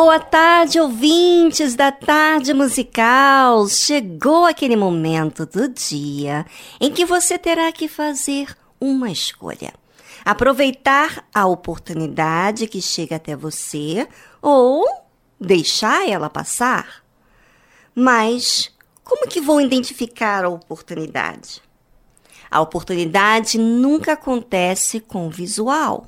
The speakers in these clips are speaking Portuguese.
Boa tarde, ouvintes da tarde musical. Chegou aquele momento do dia em que você terá que fazer uma escolha. Aproveitar a oportunidade que chega até você ou deixar ela passar. Mas como que vou identificar a oportunidade? A oportunidade nunca acontece com o visual,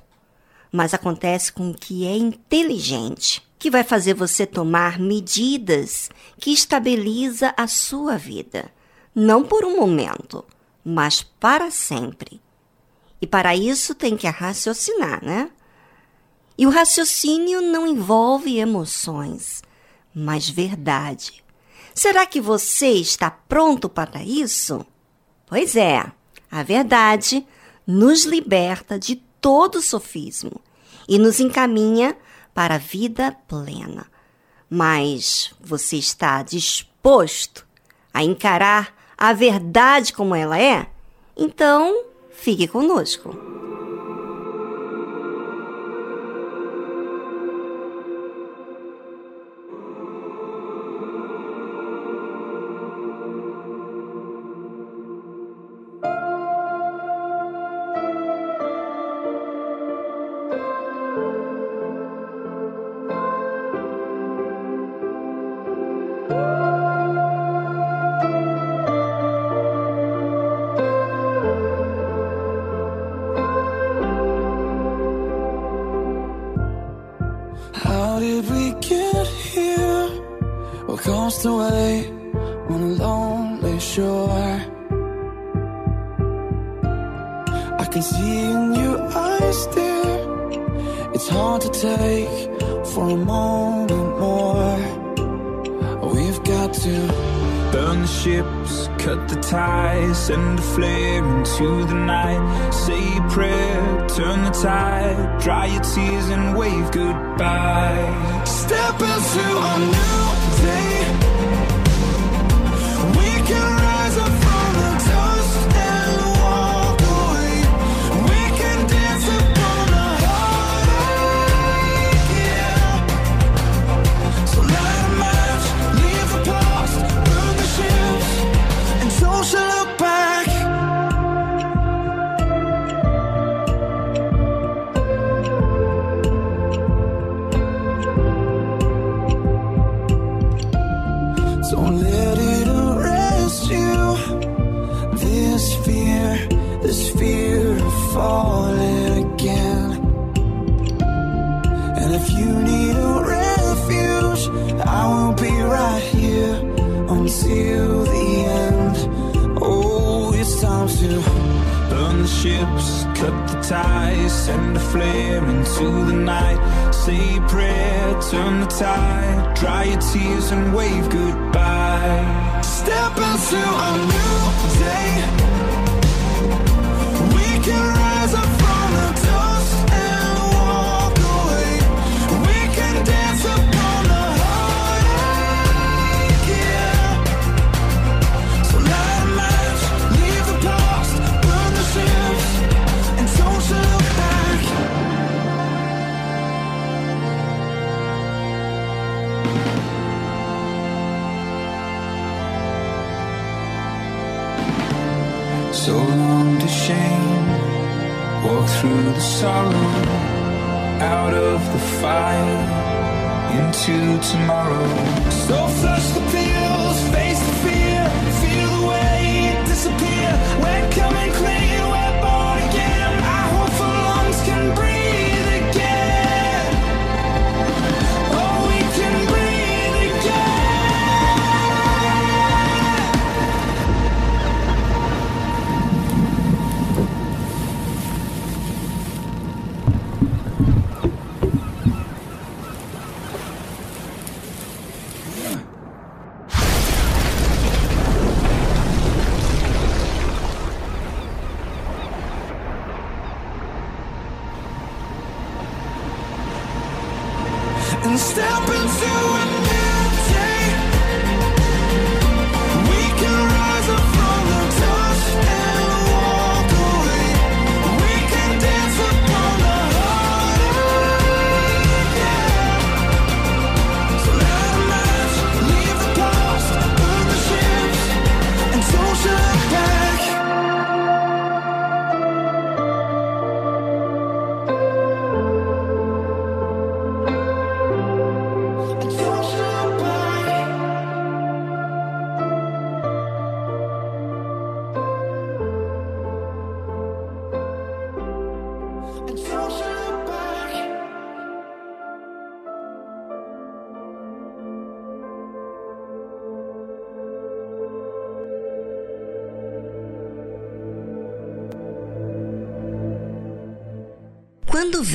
mas acontece com o que é inteligente que vai fazer você tomar medidas que estabiliza a sua vida, não por um momento, mas para sempre. E para isso tem que raciocinar, né? E o raciocínio não envolve emoções, mas verdade. Será que você está pronto para isso? Pois é, a verdade nos liberta de todo sofismo e nos encaminha para a vida plena. Mas você está disposto a encarar a verdade como ela é? Então, fique conosco. Dry your tears and wave goodbye.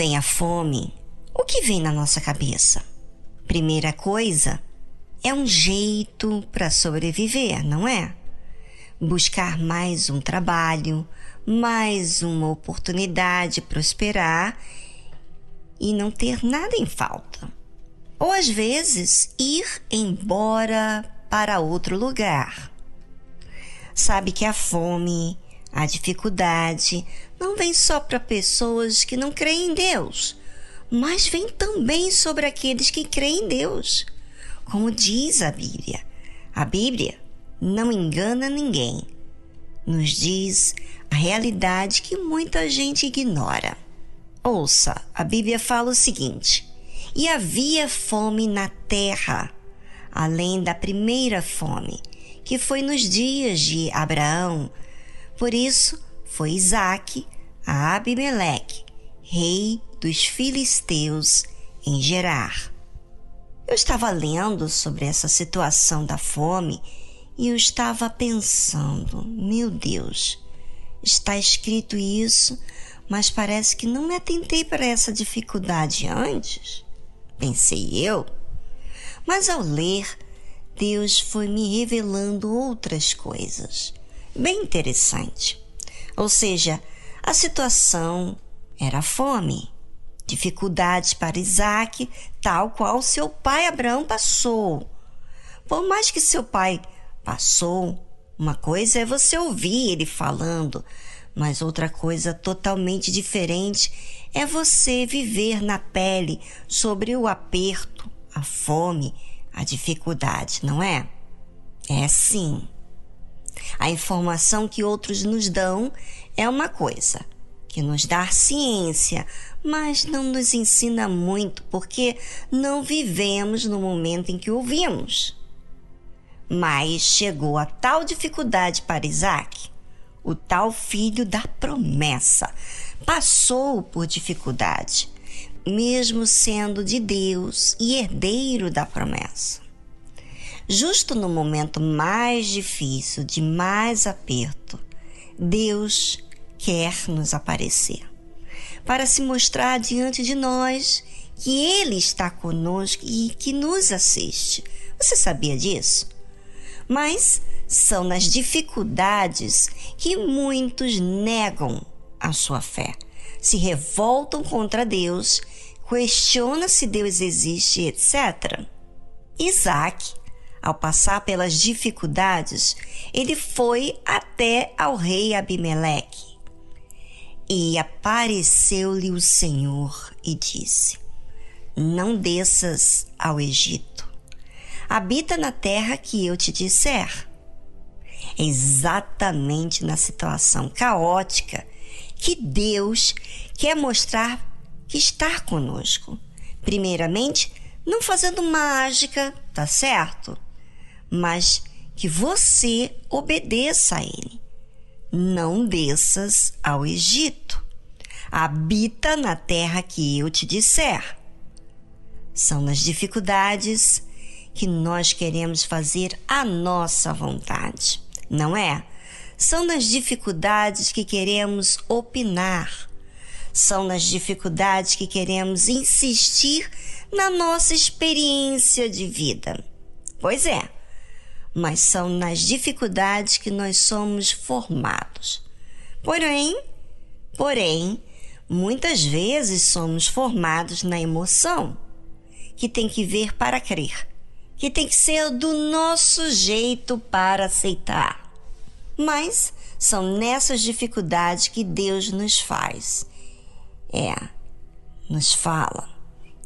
Vem a fome, o que vem na nossa cabeça? Primeira coisa, é um jeito para sobreviver, não é? Buscar mais um trabalho, mais uma oportunidade de prosperar e não ter nada em falta. Ou às vezes ir embora para outro lugar. Sabe que a fome, a dificuldade não vem só para pessoas que não creem em Deus, mas vem também sobre aqueles que creem em Deus. Como diz a Bíblia, a Bíblia não engana ninguém. Nos diz a realidade que muita gente ignora. Ouça, a Bíblia fala o seguinte: E havia fome na terra, além da primeira fome, que foi nos dias de Abraão. Por isso foi Isaque a Abimeleque, rei dos filisteus, em Gerar. Eu estava lendo sobre essa situação da fome e eu estava pensando, meu Deus, está escrito isso, mas parece que não me atentei para essa dificuldade antes. Pensei eu. Mas ao ler, Deus foi me revelando outras coisas. Bem interessante. Ou seja, a situação era fome, dificuldades para Isaac, tal qual seu pai Abraão passou. Por mais que seu pai passou. Uma coisa é você ouvir ele falando, mas outra coisa totalmente diferente é você viver na pele sobre o aperto, a fome, a dificuldade, não é? É sim. A informação que outros nos dão é uma coisa, que nos dá ciência, mas não nos ensina muito porque não vivemos no momento em que ouvimos. Mas chegou a tal dificuldade para Isaac, o tal filho da promessa. Passou por dificuldade, mesmo sendo de Deus e herdeiro da promessa. Justo no momento mais difícil, de mais aperto, Deus quer nos aparecer para se mostrar diante de nós que Ele está conosco e que nos assiste. Você sabia disso? mas são nas dificuldades que muitos negam a sua fé, se revoltam contra Deus, questionam se Deus existe, etc. Isaac, ao passar pelas dificuldades, ele foi até ao rei Abimeleque. E apareceu-lhe o Senhor e disse: Não desças ao Egito habita na terra que eu te disser. Exatamente na situação caótica que Deus quer mostrar que está conosco. Primeiramente, não fazendo mágica, tá certo? Mas que você obedeça a Ele. Não desças ao Egito. Habita na terra que eu te disser. São nas dificuldades, que nós queremos fazer a nossa vontade, não é? São nas dificuldades que queremos opinar, são nas dificuldades que queremos insistir na nossa experiência de vida. Pois é, mas são nas dificuldades que nós somos formados. Porém, porém, muitas vezes somos formados na emoção, que tem que ver para crer que tem que ser do nosso jeito para aceitar. Mas são nessas dificuldades que Deus nos faz. É, nos fala.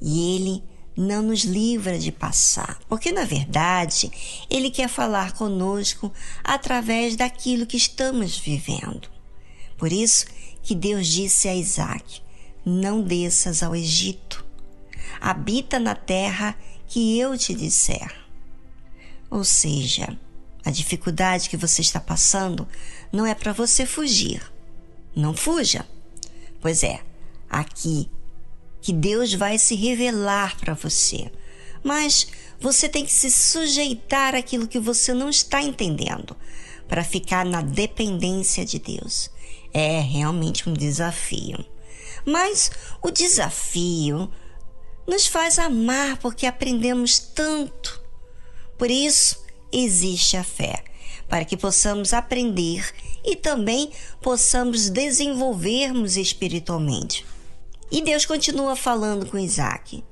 E Ele não nos livra de passar, porque na verdade Ele quer falar conosco através daquilo que estamos vivendo. Por isso que Deus disse a Isaac: Não desças ao Egito, habita na terra que eu te disser. Ou seja, a dificuldade que você está passando não é para você fugir. Não fuja. Pois é, aqui que Deus vai se revelar para você. Mas você tem que se sujeitar àquilo que você não está entendendo para ficar na dependência de Deus. É realmente um desafio. Mas o desafio nos faz amar porque aprendemos tanto. Por isso existe a fé, para que possamos aprender e também possamos desenvolvermos espiritualmente. E Deus continua falando com Isaac: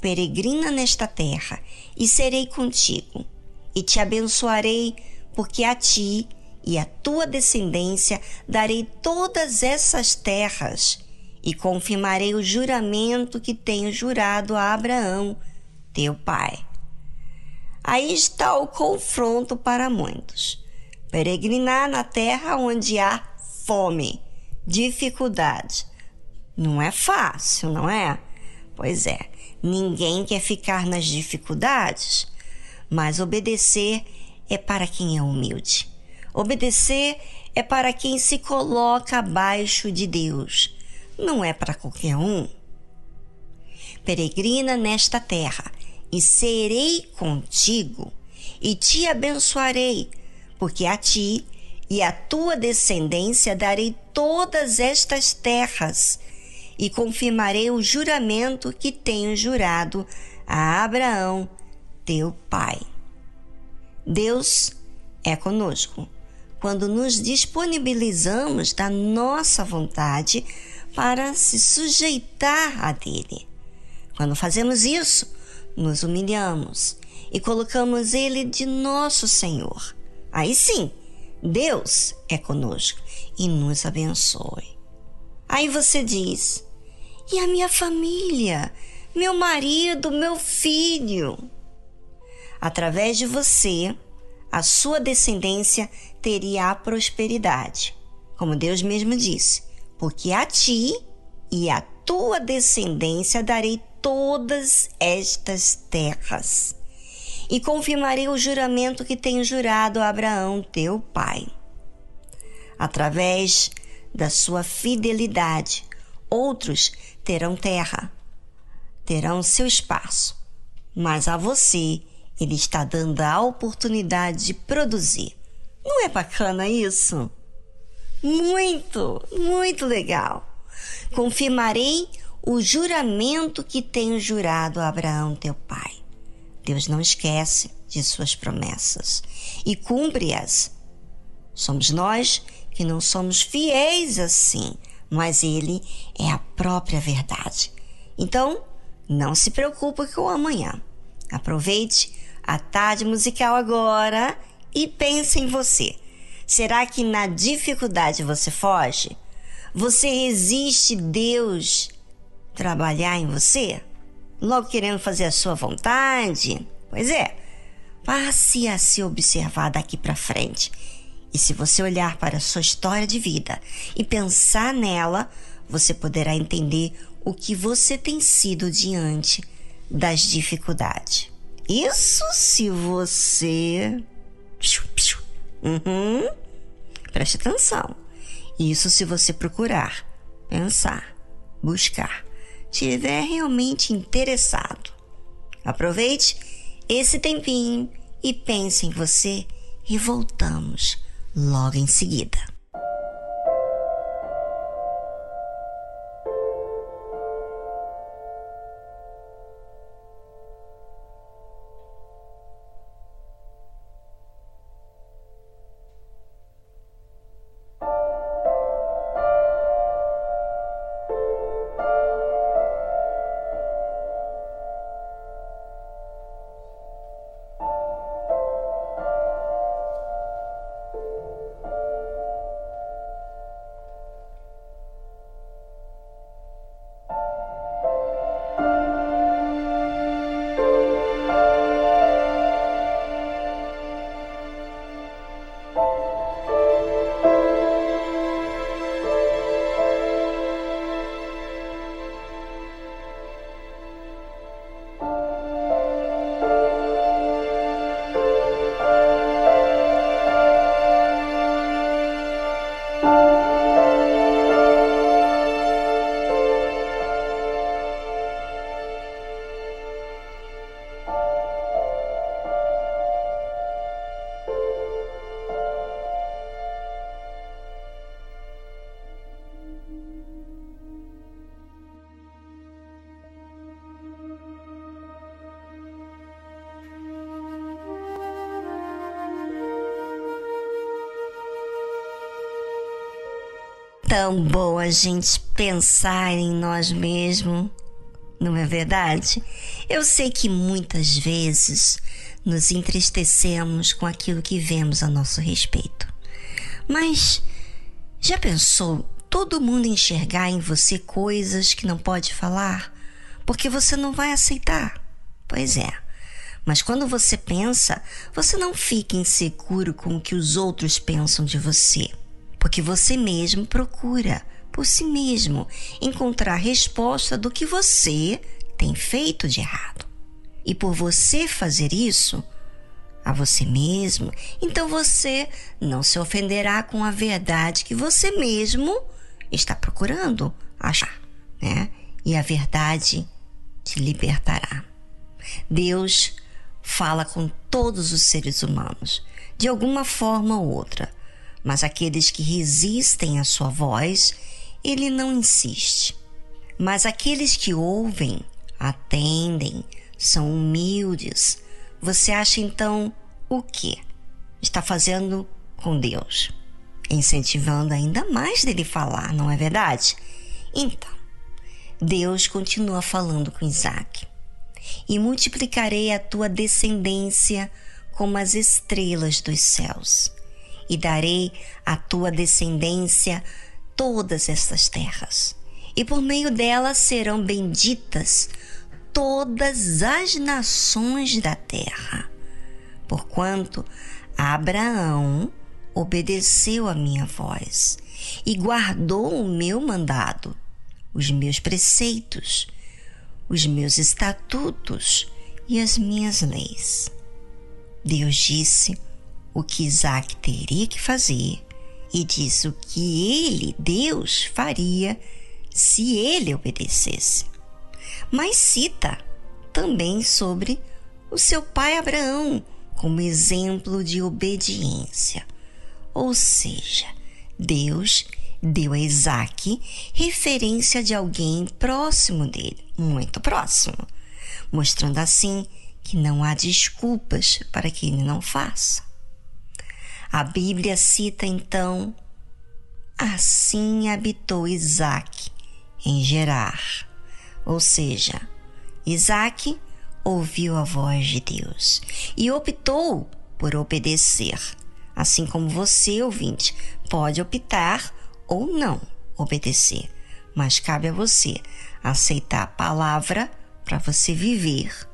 Peregrina nesta terra e serei contigo, e te abençoarei, porque a ti e a tua descendência darei todas essas terras, e confirmarei o juramento que tenho jurado a Abraão, teu pai. Aí está o confronto para muitos. Peregrinar na terra onde há fome, dificuldade. Não é fácil, não é? Pois é, ninguém quer ficar nas dificuldades, mas obedecer é para quem é humilde. Obedecer é para quem se coloca abaixo de Deus, não é para qualquer um. Peregrina nesta terra e serei contigo e te abençoarei, porque a ti e à tua descendência darei todas estas terras e confirmarei o juramento que tenho jurado a Abraão, teu pai. Deus é conosco quando nos disponibilizamos da nossa vontade para se sujeitar a dele. Quando fazemos isso, nos humilhamos e colocamos Ele de nosso Senhor. Aí sim, Deus é conosco e nos abençoe. Aí você diz: e a minha família? Meu marido, meu filho? Através de você, a sua descendência teria a prosperidade. Como Deus mesmo disse: porque a ti e a tua descendência darei todas estas terras. E confirmarei o juramento que tenho jurado a Abraão, teu pai. Através da sua fidelidade, outros terão terra, terão seu espaço, mas a você ele está dando a oportunidade de produzir. Não é bacana isso? Muito, muito legal. Confirmarei o juramento que tenho jurado a Abraão, teu pai. Deus não esquece de suas promessas e cumpre-as. Somos nós que não somos fiéis assim, mas Ele é a própria verdade. Então, não se preocupe com o amanhã. Aproveite a tarde musical agora e pense em você. Será que na dificuldade você foge? Você resiste Deus trabalhar em você? Logo querendo fazer a sua vontade? Pois é, passe a se observar daqui para frente. E se você olhar para a sua história de vida e pensar nela, você poderá entender o que você tem sido diante das dificuldades. Isso se você. Uhum. Preste atenção. Isso se você procurar, pensar, buscar tiver realmente interessado. Aproveite esse tempinho e pense em você e voltamos logo em seguida. Tão bom a gente pensar em nós mesmos, não é verdade? Eu sei que muitas vezes nos entristecemos com aquilo que vemos a nosso respeito. Mas já pensou todo mundo enxergar em você coisas que não pode falar? Porque você não vai aceitar. Pois é. Mas quando você pensa, você não fica inseguro com o que os outros pensam de você porque você mesmo procura, por si mesmo, encontrar resposta do que você tem feito de errado. E por você fazer isso a você mesmo, então você não se ofenderá com a verdade que você mesmo está procurando achar, né? E a verdade te libertará. Deus fala com todos os seres humanos, de alguma forma ou outra mas aqueles que resistem à sua voz, ele não insiste. Mas aqueles que ouvem, atendem, são humildes, você acha então o que? Está fazendo com Deus, incentivando ainda mais dele falar, não é verdade? Então, Deus continua falando com Isaac. E multiplicarei a tua descendência como as estrelas dos céus e darei à tua descendência todas estas terras, e por meio delas serão benditas todas as nações da terra, porquanto Abraão obedeceu a minha voz e guardou o meu mandado, os meus preceitos, os meus estatutos e as minhas leis. Deus disse: o que Isaac teria que fazer e disse o que ele, Deus, faria se ele obedecesse. Mas cita também sobre o seu pai Abraão como exemplo de obediência. Ou seja, Deus deu a Isaac referência de alguém próximo dele, muito próximo, mostrando assim que não há desculpas para que ele não faça. A Bíblia cita então: Assim habitou Isaac em Gerar. Ou seja, Isaac ouviu a voz de Deus e optou por obedecer. Assim como você, ouvinte, pode optar ou não obedecer, mas cabe a você aceitar a palavra para você viver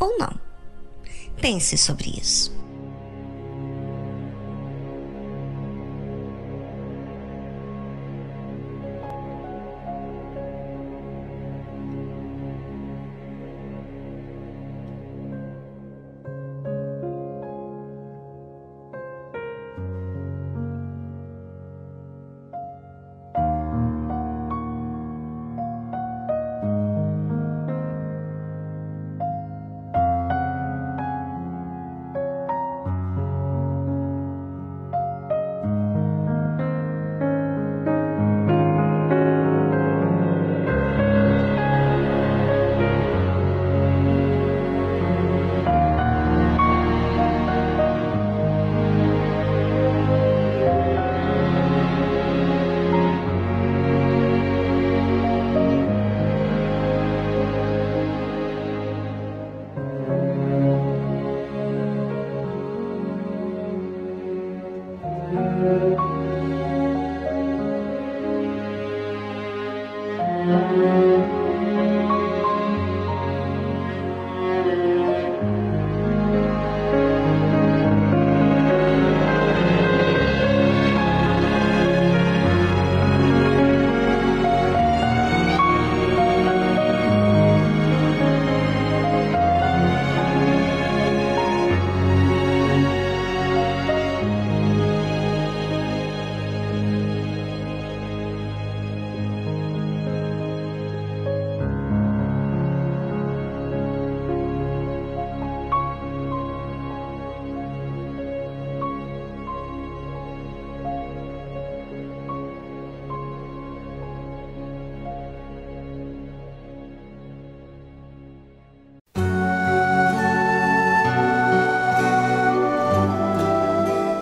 ou não. Pense sobre isso.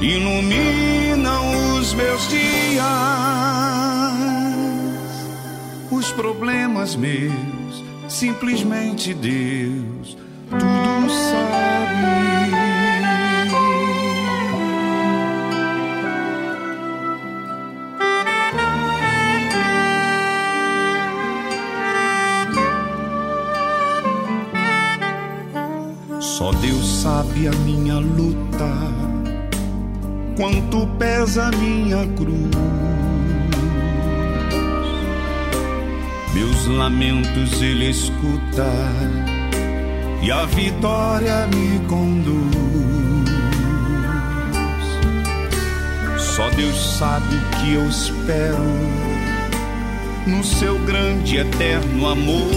iluminam os meus dias. Os problemas meus, simplesmente Deus tudo sabe. Só Deus sabe a minha luta quanto pesa minha cruz. Meus lamentos ele escuta e a vitória me conduz. Só Deus sabe o que eu espero no seu grande eterno amor.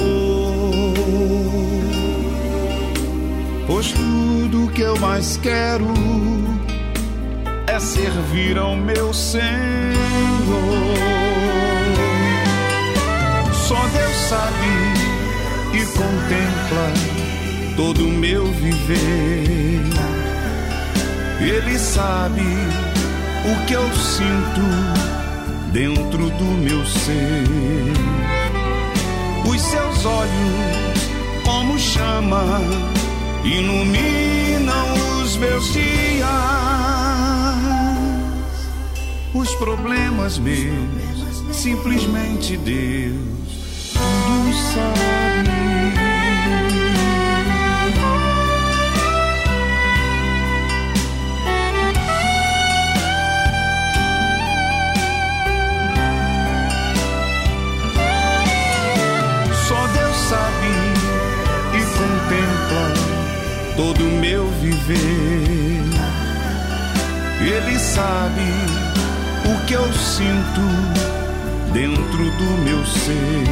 Pois tudo que eu mais quero servir ao meu Senhor. Só Deus sabe e contempla todo o meu viver. Ele sabe o que eu sinto dentro do meu ser. Os seus olhos, como chama, iluminam os meus dias os problemas meus, simplesmente Deus tudo sabe. Só Deus sabe e contempla todo o meu viver. Ele sabe que eu sinto dentro do meu ser.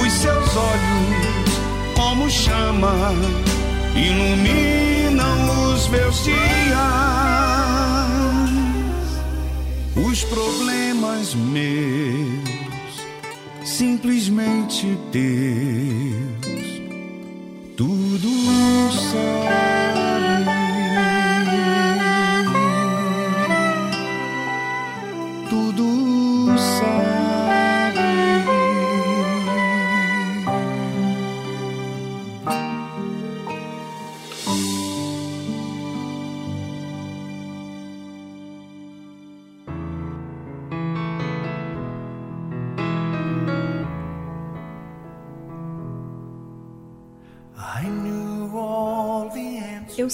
Os seus olhos, como chama, iluminam os meus dias. Os problemas meus, simplesmente Deus,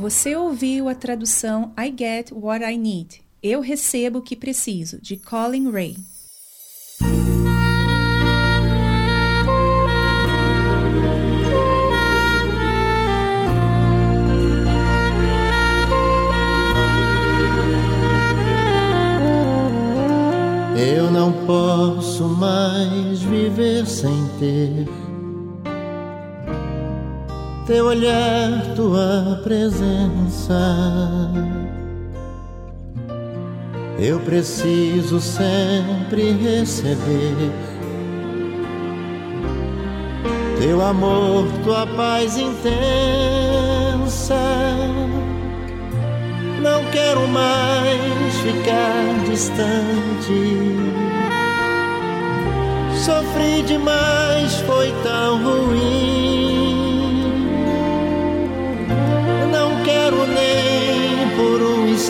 Você ouviu a tradução I Get What I Need. Eu recebo o que preciso, de Colin Ray. Eu não posso mais viver sem ter teu olhar, tua presença. Eu preciso sempre receber teu amor, tua paz intensa. Não quero mais ficar distante. Sofri demais, foi tão ruim.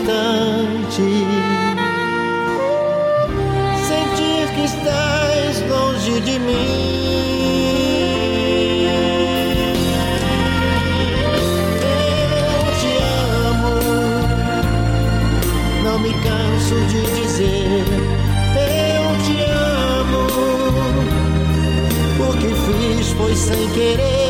Por instante sentir que estás longe de mim. Eu te amo, não me canso de dizer. Eu te amo, o que fiz foi sem querer.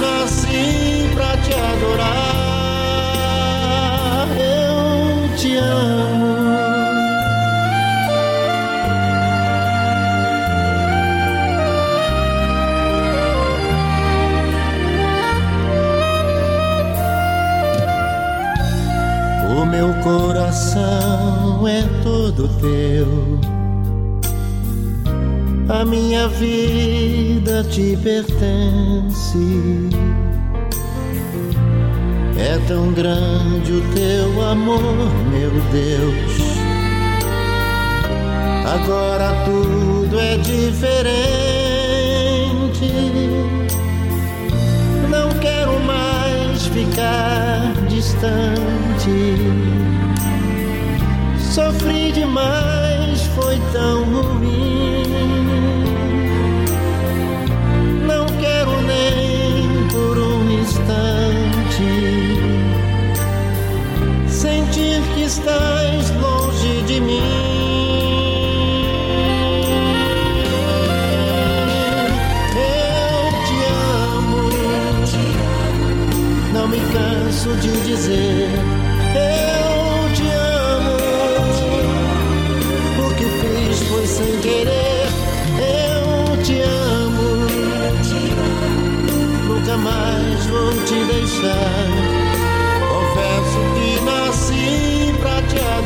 Nasci pra te adorar. Eu te amo. meu coração é todo teu. A minha vida te pertence. É tão grande o teu amor, meu Deus. Agora tudo é diferente. Não quero mais ficar distante. Sofri demais, foi tão ruim. Estás longe de mim. me canso de dizer eu te amo. O que fiz foi sem querer. Eu te amo. Nunca mais vou te deixar.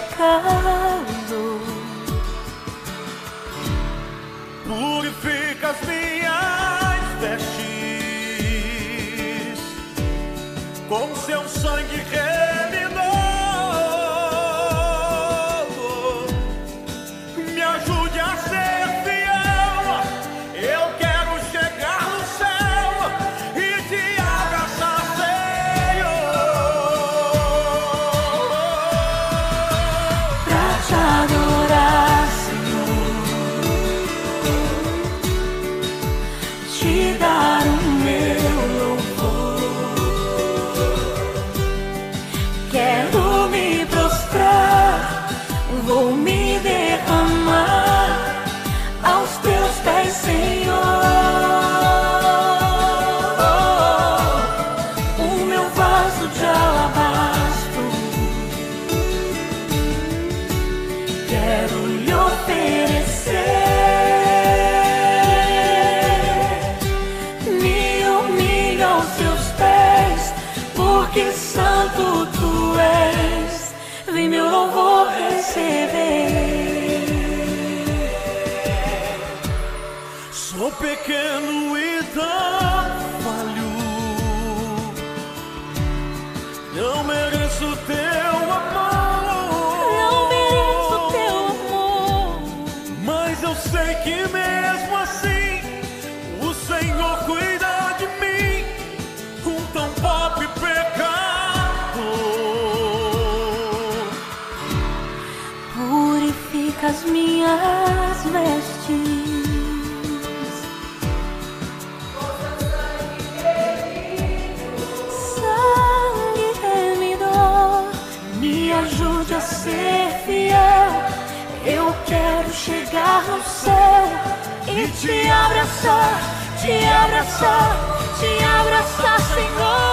pecado. Purifica as minhas vestes com seu sangue. Abraçar, te abraçar, te abraçar, Senhor.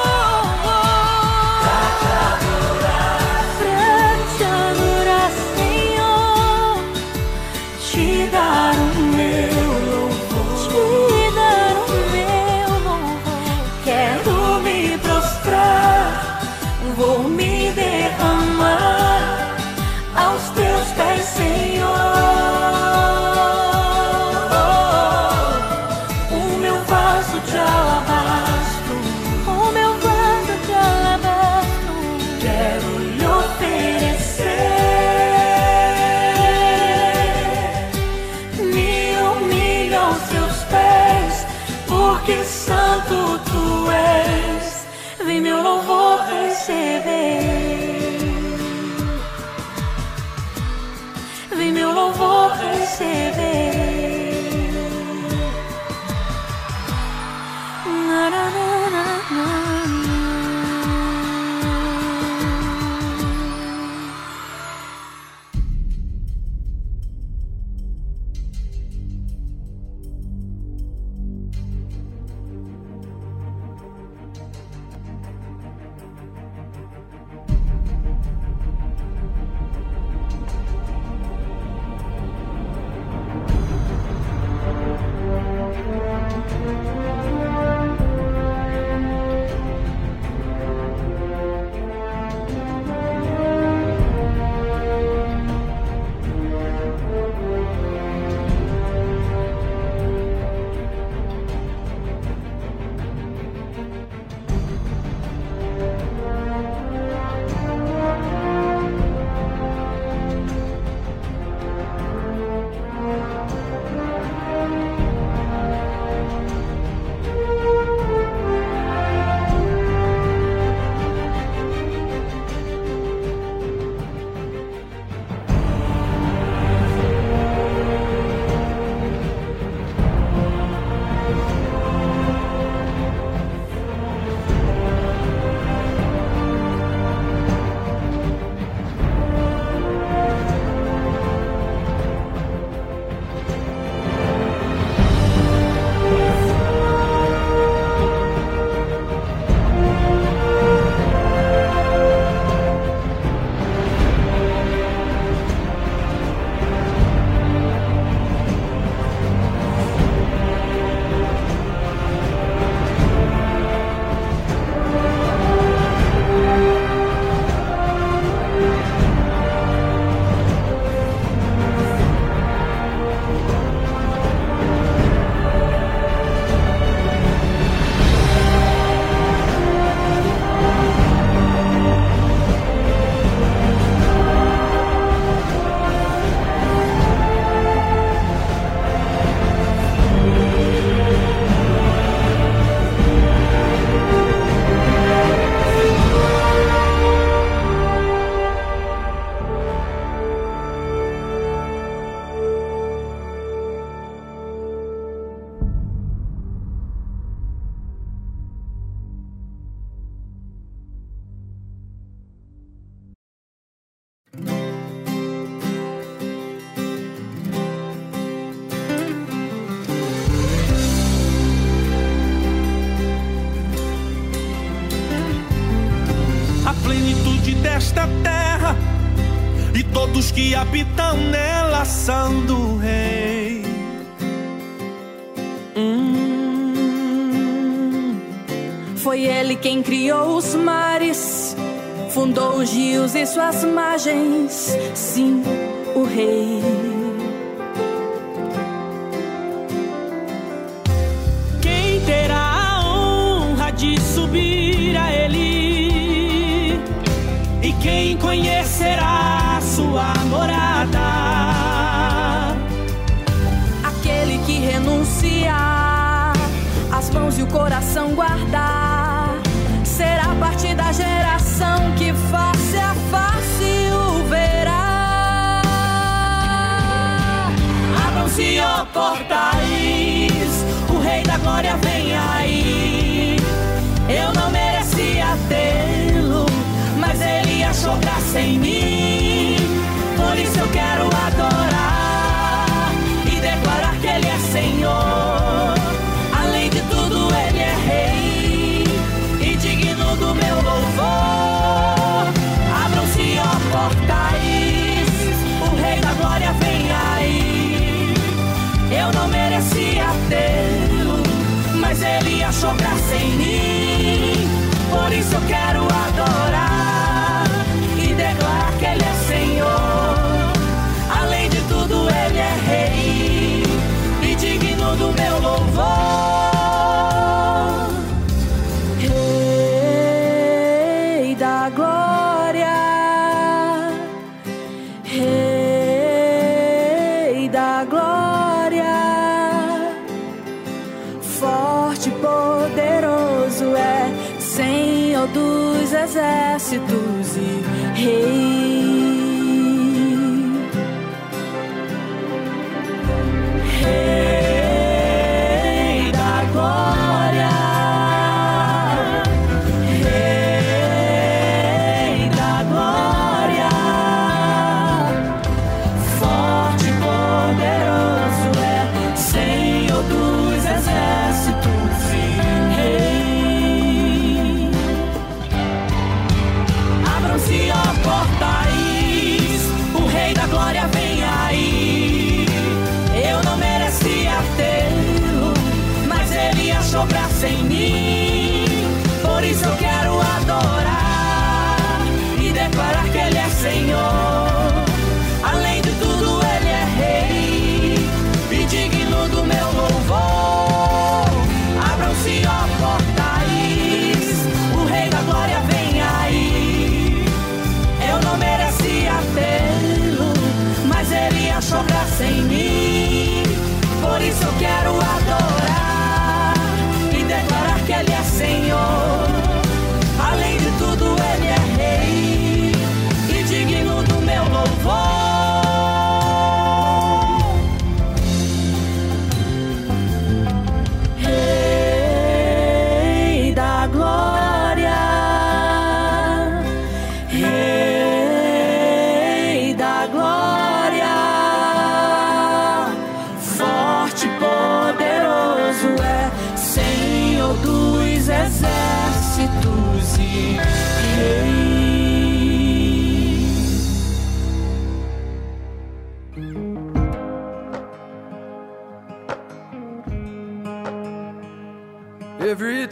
criou os mares, fundou os rios e suas margens. Sim, o Rei.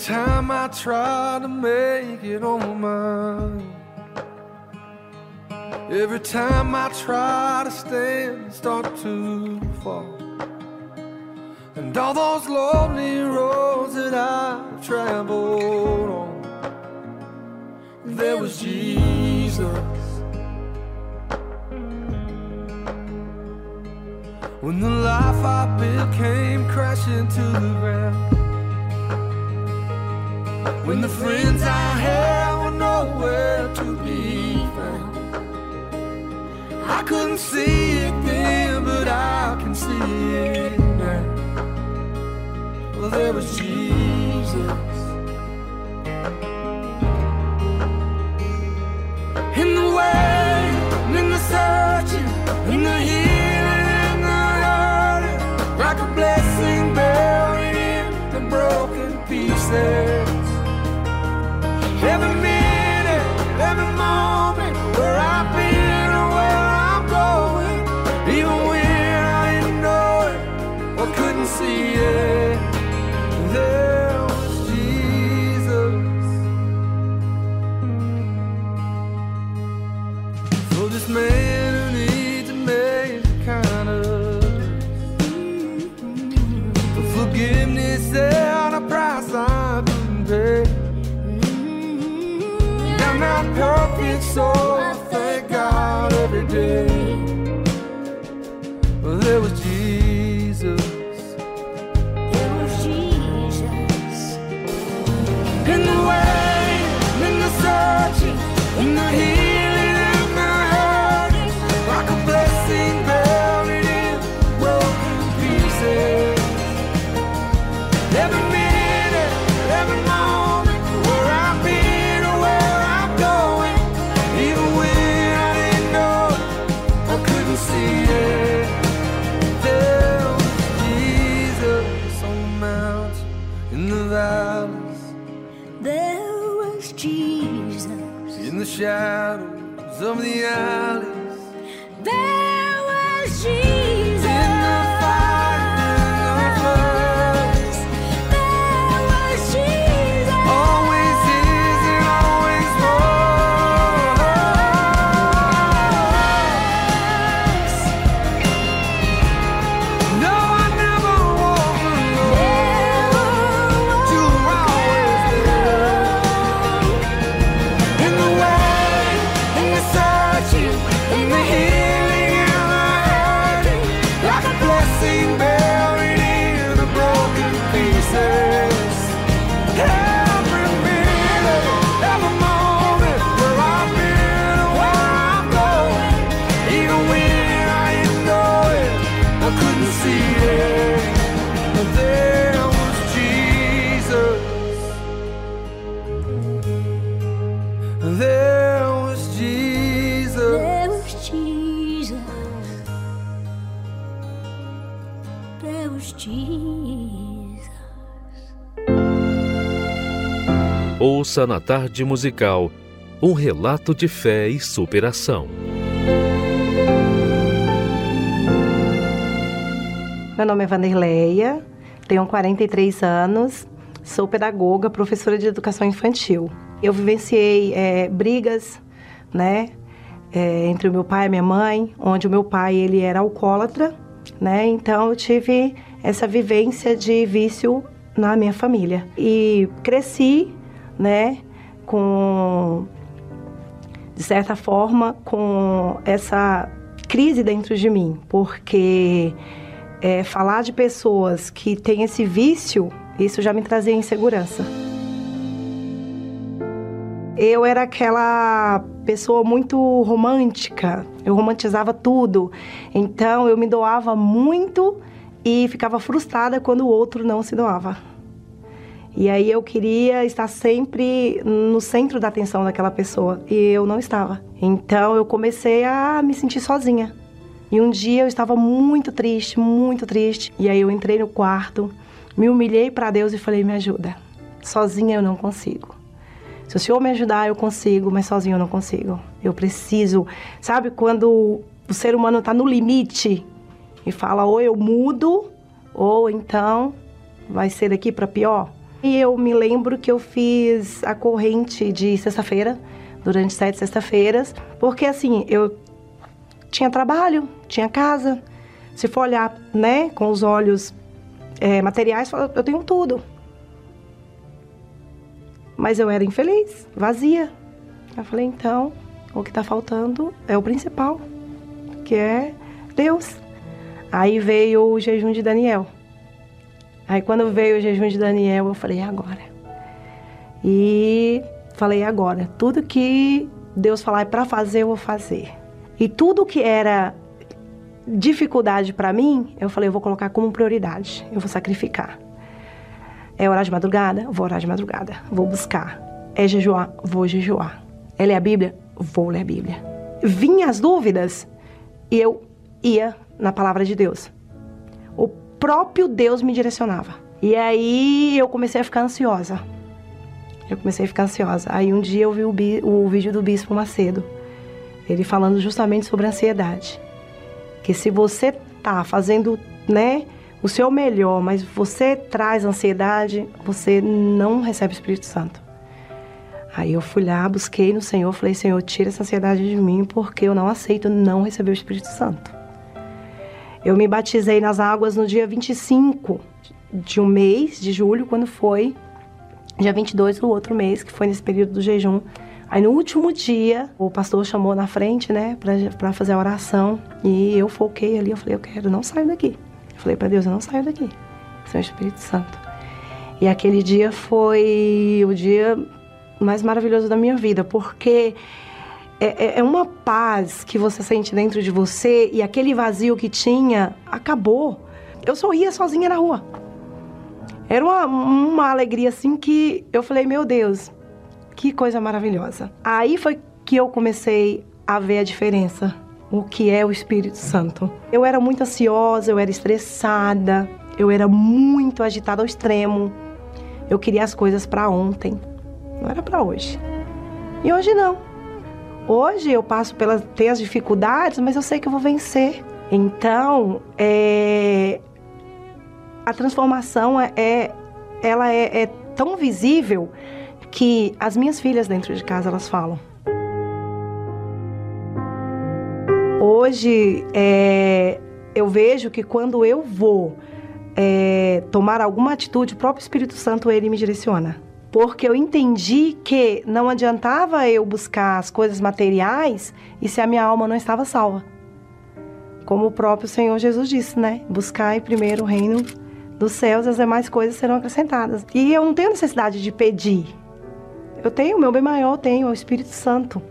time I try to make it on mine, every time I try to stand, start to fall. And all those lonely roads that I've traveled on, there was Jesus. When the life I built came crashing to the ground when the friends I had were nowhere to be found. I couldn't see it then, but I can see it now. Well, there was Jesus. In the way, in the searching, in the healing, in the hurting, like a blessing buried in the broken pieces. Soul. from the eye. Ouça na tarde musical um relato de fé e superação. Meu nome é Vanderleia, tenho 43 anos, sou pedagoga, professora de educação infantil. Eu vivenciei é, brigas, né, é, entre o meu pai e minha mãe, onde o meu pai ele era alcoólatra, né, então eu tive essa vivência de vício na minha família e cresci, né, com de certa forma com essa crise dentro de mim, porque é, falar de pessoas que têm esse vício, isso já me trazia insegurança. Eu era aquela pessoa muito romântica, eu romantizava tudo, então eu me doava muito e ficava frustrada quando o outro não se doava. E aí eu queria estar sempre no centro da atenção daquela pessoa e eu não estava. Então eu comecei a me sentir sozinha. E um dia eu estava muito triste, muito triste. E aí eu entrei no quarto, me humilhei para Deus e falei: "Me ajuda. Sozinha eu não consigo. Se o Senhor me ajudar, eu consigo, mas sozinho eu não consigo. Eu preciso, sabe quando o ser humano está no limite e fala ou eu mudo ou então vai ser daqui para pior. E eu me lembro que eu fiz a corrente de sexta-feira, durante sete sexta-feiras, porque assim, eu tinha trabalho, tinha casa. Se for olhar, né, com os olhos é, materiais, eu tenho tudo. Mas eu era infeliz, vazia. Eu falei, então, o que está faltando é o principal, que é Deus. Aí veio o jejum de Daniel. Aí quando veio o jejum de Daniel, eu falei, agora. E falei, agora. Tudo que Deus falar para fazer, eu vou fazer. E tudo que era dificuldade para mim, eu falei, eu vou colocar como prioridade. Eu vou sacrificar. É orar de madrugada? Vou orar de madrugada. Vou buscar. É jejuar? Vou jejuar. É ler a Bíblia? Vou ler a Bíblia. Vinha as dúvidas e eu ia na palavra de Deus. Próprio Deus me direcionava. E aí eu comecei a ficar ansiosa. Eu comecei a ficar ansiosa. Aí um dia eu vi o, bi, o vídeo do Bispo Macedo. Ele falando justamente sobre a ansiedade. Que se você tá fazendo, né, o seu melhor, mas você traz ansiedade, você não recebe o Espírito Santo. Aí eu fui lá, busquei no Senhor, falei: Senhor, tira essa ansiedade de mim, porque eu não aceito não receber o Espírito Santo. Eu me batizei nas águas no dia 25 de um mês de julho, quando foi dia 22 do outro mês, que foi nesse período do jejum, Aí no último dia, o pastor chamou na frente, né, para fazer a oração. E eu foquei ali, eu falei, eu quero, não saio daqui. Eu falei para Deus, eu não saio daqui. Senhor Espírito Santo. E aquele dia foi o dia mais maravilhoso da minha vida, porque é, é, é uma paz que você sente dentro de você e aquele vazio que tinha acabou. Eu sorria sozinha na rua. Era uma, uma alegria assim que eu falei, meu Deus, que coisa maravilhosa. Aí foi que eu comecei a ver a diferença, o que é o Espírito Santo. Eu era muito ansiosa, eu era estressada, eu era muito agitada ao extremo. Eu queria as coisas para ontem, não era para hoje. E hoje não. Hoje eu passo pelas tenho as dificuldades, mas eu sei que eu vou vencer. Então, é, a transformação é, é ela é, é tão visível que as minhas filhas dentro de casa elas falam. Hoje é, eu vejo que quando eu vou é, tomar alguma atitude, o próprio Espírito Santo ele me direciona. Porque eu entendi que não adiantava eu buscar as coisas materiais e se a minha alma não estava salva. Como o próprio Senhor Jesus disse, né? Buscai primeiro o reino dos céus, as demais coisas serão acrescentadas. E eu não tenho necessidade de pedir. Eu tenho, o meu bem maior eu tenho, o Espírito Santo.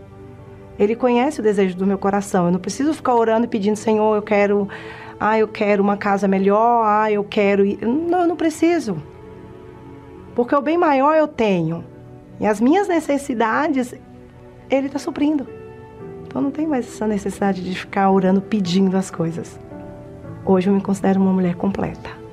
Ele conhece o desejo do meu coração. Eu não preciso ficar orando e pedindo, Senhor, eu quero ah, eu quero uma casa melhor, ah, eu quero. Não, eu não preciso. Porque o bem maior eu tenho. E as minhas necessidades, Ele está suprindo. Então não tem mais essa necessidade de ficar orando pedindo as coisas. Hoje eu me considero uma mulher completa.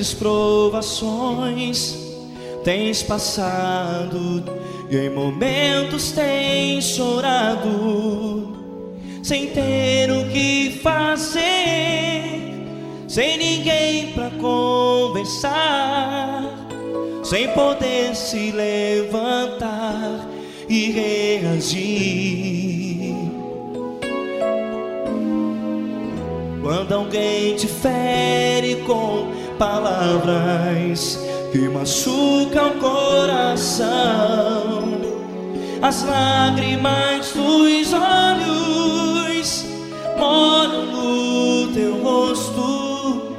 Grandes provações tens passado e em momentos tens chorado, sem ter o que fazer, sem ninguém para conversar, sem poder se levantar e reagir. Quando alguém te fere com palavras que machucam o coração, as lágrimas dos olhos moram no teu rosto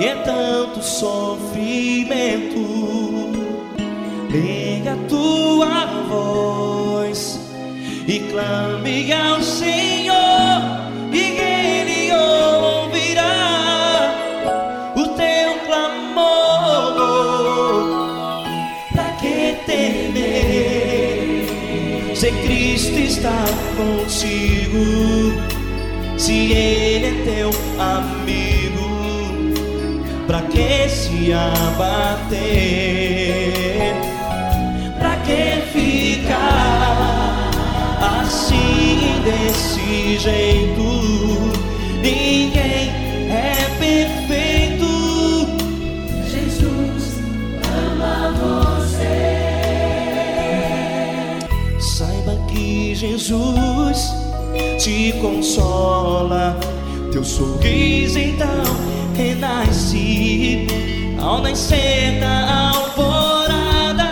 e é tanto sofrimento. Pega a tua voz e clame ao Senhor. Está contigo, se Ele é teu amigo, pra que se abater? Pra que ficar assim desse jeito? Jesus te consola. Teu sorriso então renasce ao nascer da alvorada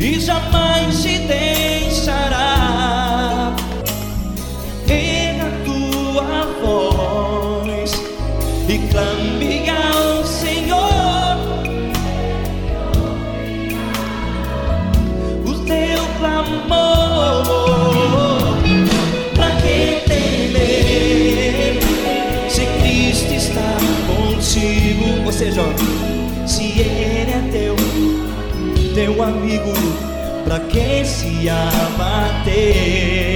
e jamais te deixará. Teu amigo, pra que se abater?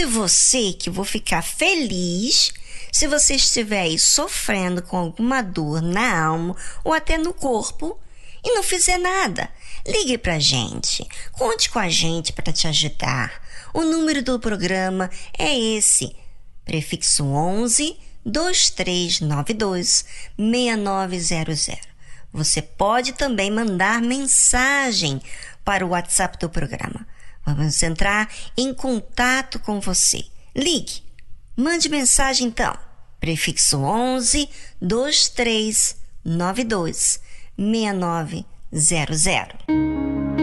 Pense você que vou ficar feliz se você estiver aí sofrendo com alguma dor na alma ou até no corpo e não fizer nada. Ligue pra gente, conte com a gente para te ajudar. O número do programa é esse, prefixo 11 2392 6900. Você pode também mandar mensagem para o WhatsApp do programa. Vamos entrar em contato com você. Ligue, mande mensagem então. Prefixo 11 2392 6900.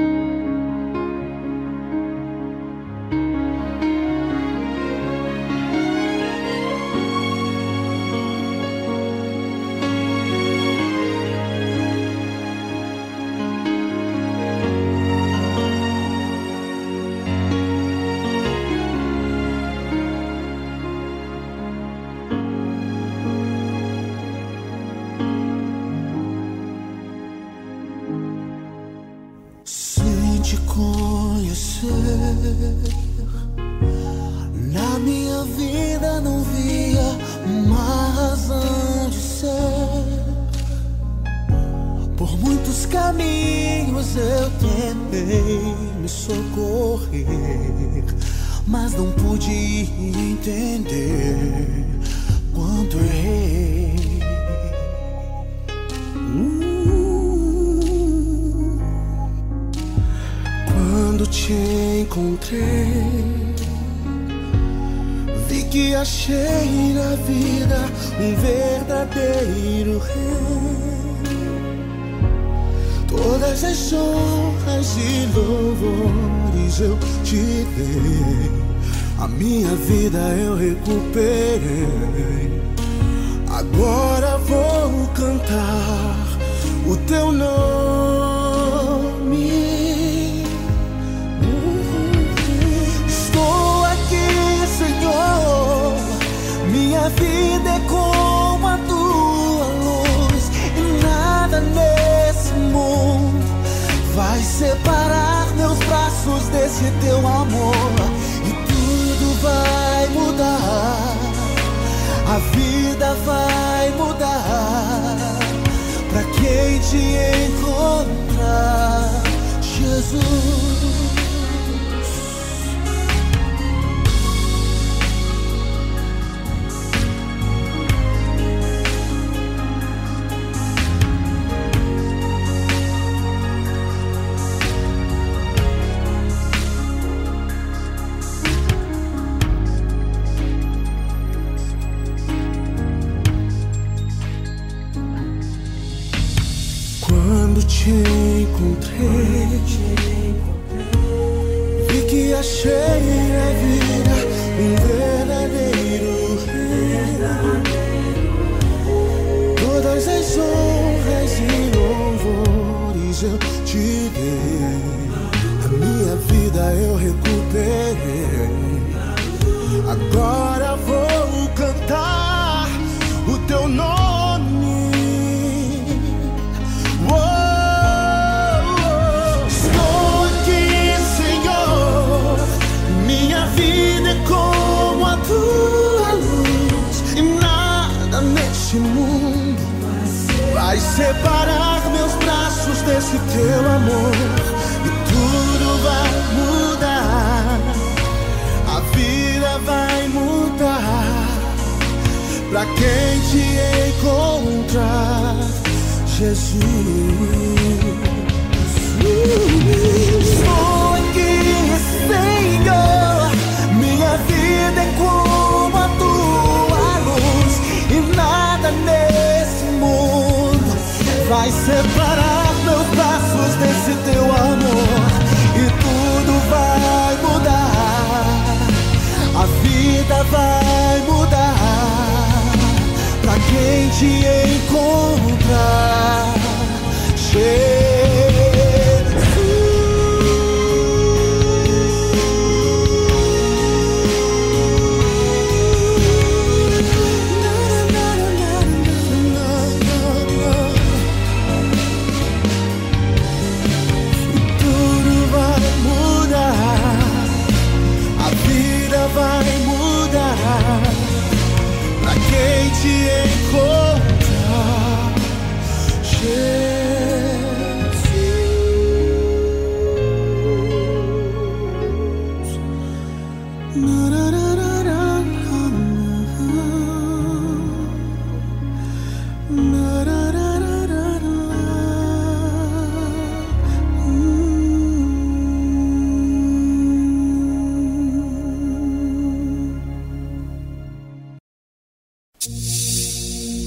Separar meus braços desse teu amor. E tudo vai mudar. A vida vai mudar. Pra quem te encontrar, Jesus. Estou aqui, vai separar meus braços desse teu amor. E tudo vai mudar. A vida vai mudar. Pra quem te encontrar, Tudo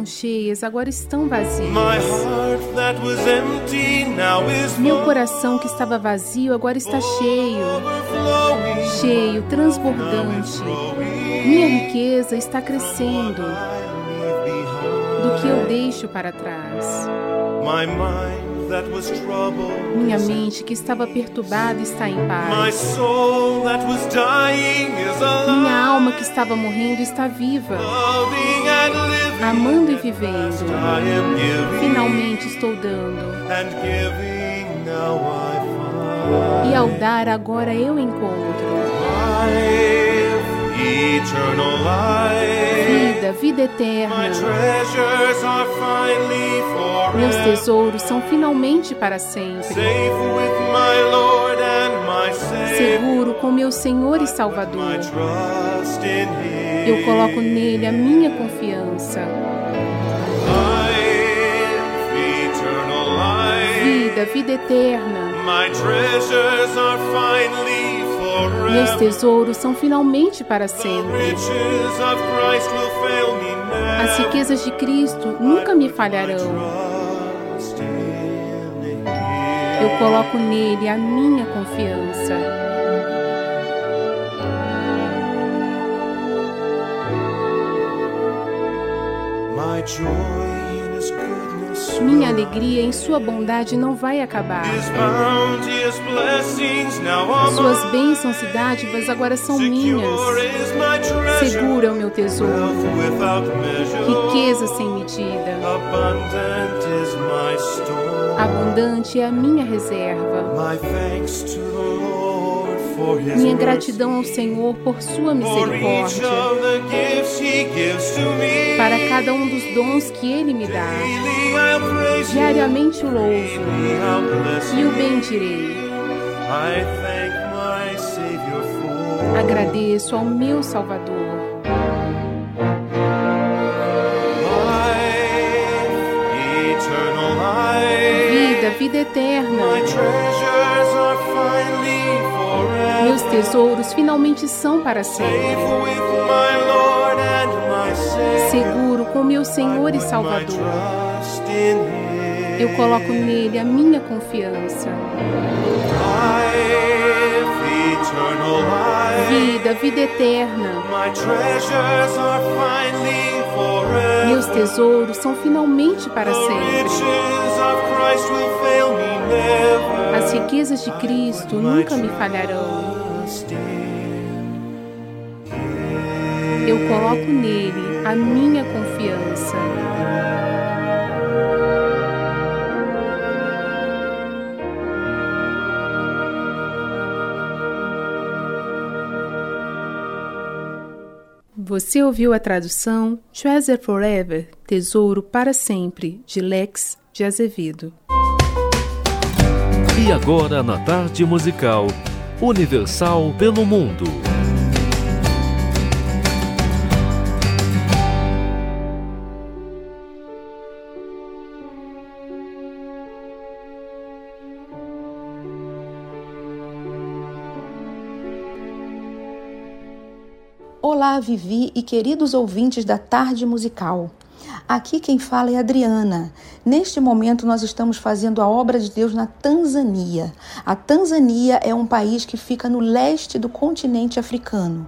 Estavam cheias agora estão vazias. Meu coração que estava vazio agora está cheio, cheio, transbordante. Minha riqueza está crescendo do que eu deixo para trás. Minha mente que estava perturbada está em paz. Minha alma que estava morrendo está viva, amando e vivendo. Finalmente estou dando. E ao dar, agora eu encontro vida, vida eterna. Meus tesouros são finalmente para sempre. Seguro com meu Senhor e Salvador. Eu coloco nele a minha confiança. Vida, vida eterna. Meus tesouros são finalmente para sempre. As riquezas de Cristo nunca me falharão. Eu coloco nele a minha confiança. Minha alegria em Sua bondade não vai acabar. Suas bênçãos e dádivas agora são minhas. Segura é o meu tesouro. Riqueza sem medida. Abundante é a minha reserva. Minha gratidão ao Senhor por sua misericórdia. Para cada um dos dons que Ele me dá. Diariamente o louvo e o bendirei. Agradeço ao meu Salvador. Vida, vida eterna. Tesouros finalmente são para sempre. Seguro com meu Senhor e Salvador. Eu coloco nele a minha confiança. Vida, vida eterna. Meus tesouros são finalmente para sempre. As riquezas de Cristo nunca me falharão. Eu coloco nele a minha confiança. Você ouviu a tradução Treasure Forever, Tesouro para Sempre, de Lex de Azevedo. E agora, na tarde musical, Universal pelo Mundo. Olá, Vivi e queridos ouvintes da Tarde Musical. Aqui quem fala é Adriana. Neste momento nós estamos fazendo a obra de Deus na Tanzânia. A Tanzânia é um país que fica no leste do continente africano.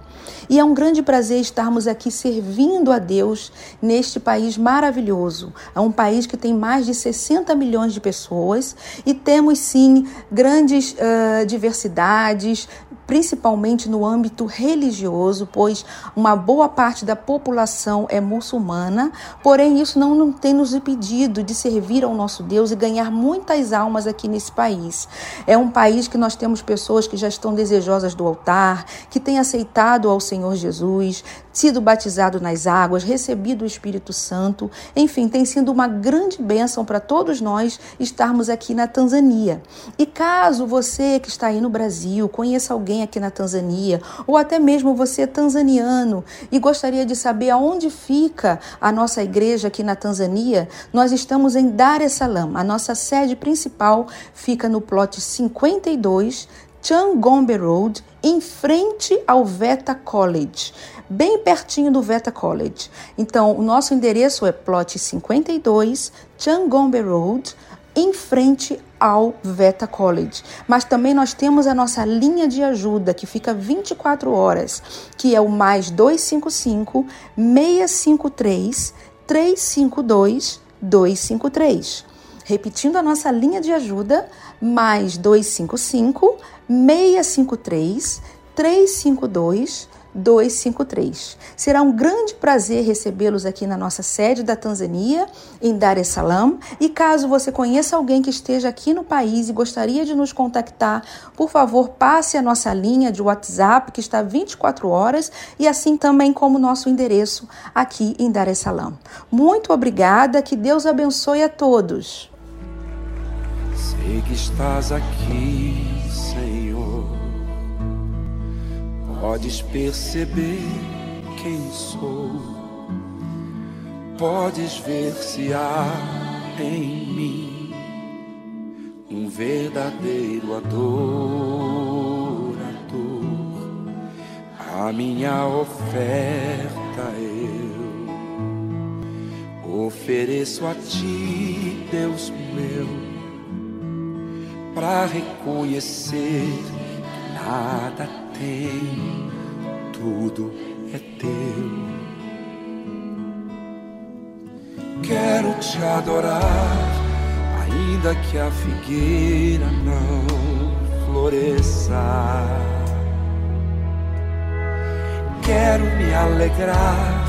E é um grande prazer estarmos aqui servindo a Deus neste país maravilhoso. É um país que tem mais de 60 milhões de pessoas e temos sim grandes uh, diversidades, principalmente no âmbito religioso, pois uma boa parte da população é muçulmana, porém isso não, tem nos impedido de servir ao nosso Deus e ganhar muitas almas aqui nesse país. É um país que nós temos pessoas que já estão desejosas do altar, que têm aceitado ao Senhor Jesus, sido batizado nas águas, recebido o Espírito Santo, enfim, tem sido uma grande bênção para todos nós estarmos aqui na Tanzânia. E caso você que está aí no Brasil conheça alguém aqui na Tanzânia, ou até mesmo você é tanzaniano e gostaria de saber aonde fica a nossa igreja aqui na Tanzânia, nós estamos em Dar es Salaam. A nossa sede principal fica no plot 52, Changombe Road, em frente ao Veta College bem pertinho do Veta College. Então, o nosso endereço é plot 52, Changombe Road, em frente ao Veta College. Mas também nós temos a nossa linha de ajuda que fica 24 horas, que é o mais 255 653 352 253. Repetindo a nossa linha de ajuda, mais 255 653 352 253. Será um grande prazer recebê-los aqui na nossa sede da Tanzânia, em Dar es Salaam. E caso você conheça alguém que esteja aqui no país e gostaria de nos contactar, por favor, passe a nossa linha de WhatsApp, que está 24 horas, e assim também como nosso endereço aqui em Dar es Salaam. Muito obrigada, que Deus abençoe a todos. Sei que estás aqui, Senhor. Podes perceber quem sou. Podes ver se há em mim um verdadeiro adorador. a minha oferta eu ofereço a ti, Deus meu, para reconhecer que nada tem, tudo é teu. Quero te adorar, ainda que a figueira não floresça quero me alegrar,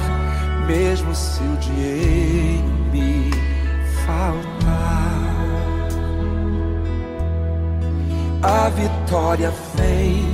mesmo se o dinheiro me faltar. A vitória vem,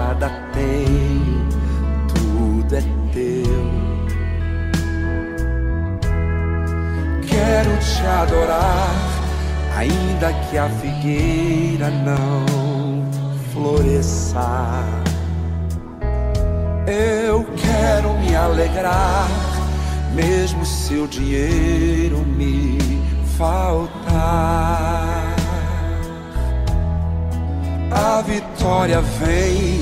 teu. Quero te adorar, ainda que a figueira não floresça. Eu quero me alegrar mesmo se o dinheiro me faltar. A vitória vem,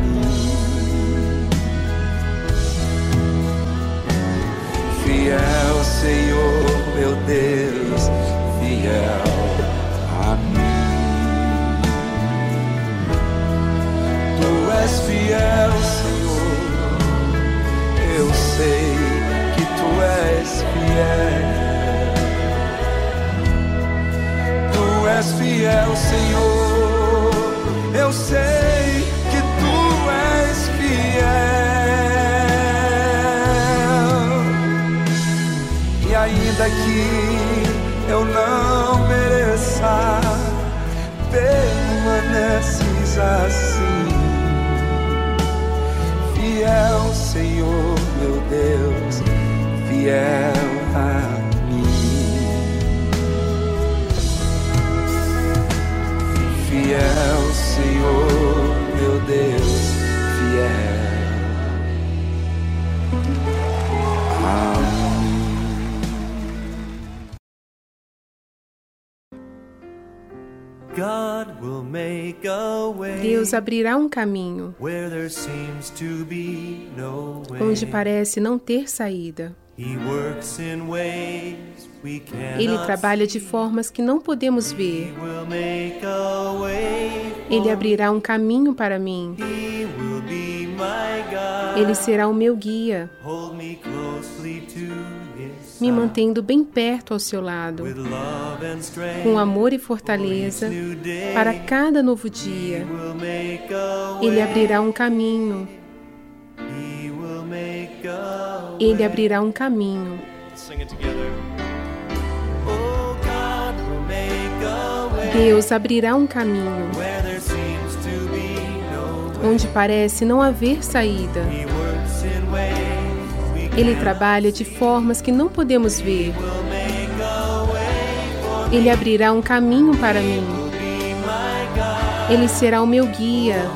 Senhor, meu Deus, fiel a mim. Tu és fiel, Senhor. Eu sei que tu és fiel. Tu és fiel, Senhor. Eu sei que eu não mereça, permaneces assim. Fiel, Senhor, meu Deus, fiel Deus abrirá um caminho onde parece não ter saída. Ele trabalha de formas que não podemos ver. Ele abrirá um caminho para mim. Ele será o meu guia, me mantendo bem perto ao seu lado, com amor e fortaleza para cada novo dia. Ele abrirá um caminho. Ele abrirá um caminho. Deus abrirá um caminho onde parece não haver saída. Ele trabalha de formas que não podemos ver. Ele abrirá um caminho para mim. Ele será o meu guia,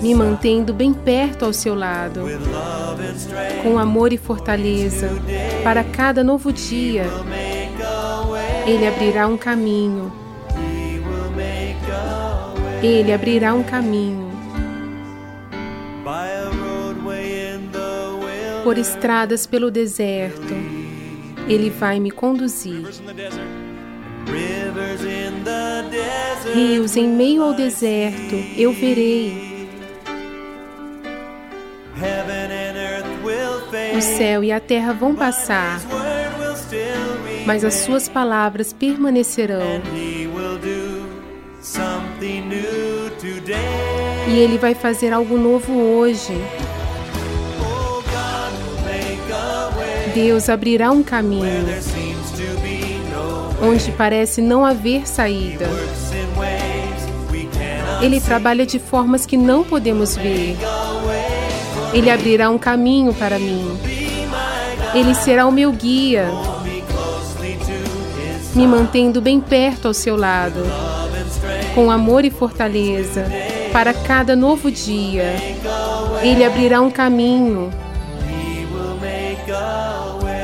me mantendo bem perto ao seu lado, com amor e fortaleza para cada novo dia. Ele abrirá um caminho. Ele abrirá um caminho. Por estradas pelo deserto, Ele vai me conduzir. Rios em meio ao deserto, eu verei. O céu e a terra vão passar, mas as suas palavras permanecerão. E Ele vai fazer algo novo hoje. Deus abrirá um caminho onde parece não haver saída. Ele trabalha de formas que não podemos ver. Ele abrirá um caminho para mim. Ele será o meu guia, me mantendo bem perto ao seu lado com amor e fortaleza para cada novo dia. Ele abrirá um caminho.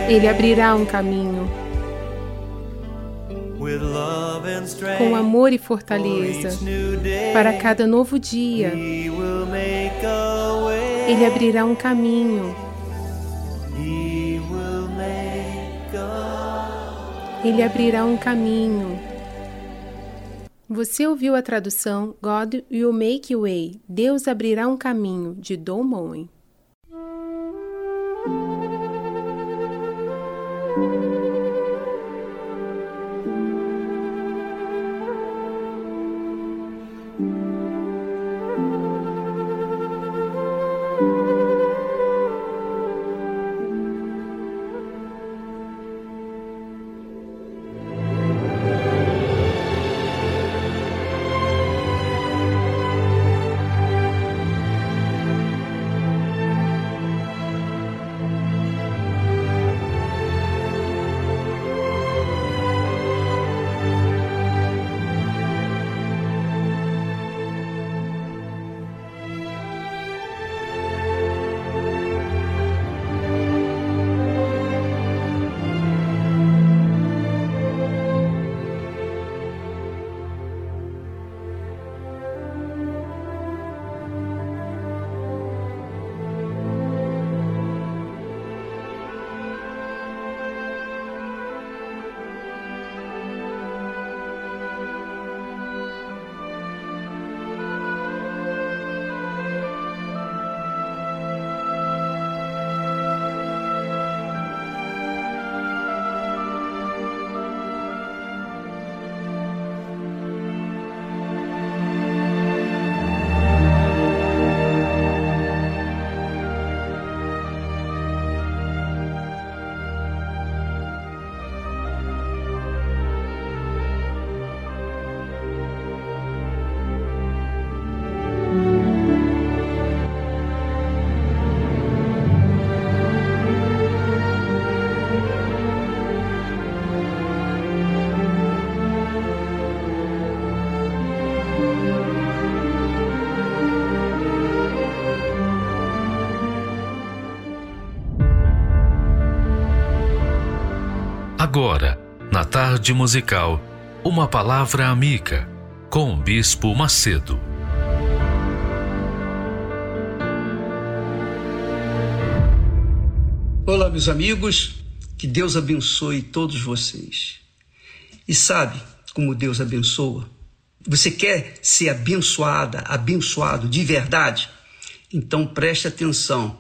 Ele abrirá um caminho. Com amor e fortaleza para cada novo dia. Ele abrirá um caminho. Ele abrirá um caminho. Você ouviu a tradução God will make way, Deus abrirá um caminho, de Don Moen. Agora, na tarde musical, uma palavra amiga com o Bispo Macedo. Olá, meus amigos, que Deus abençoe todos vocês. E sabe como Deus abençoa? Você quer ser abençoada, abençoado de verdade? Então preste atenção.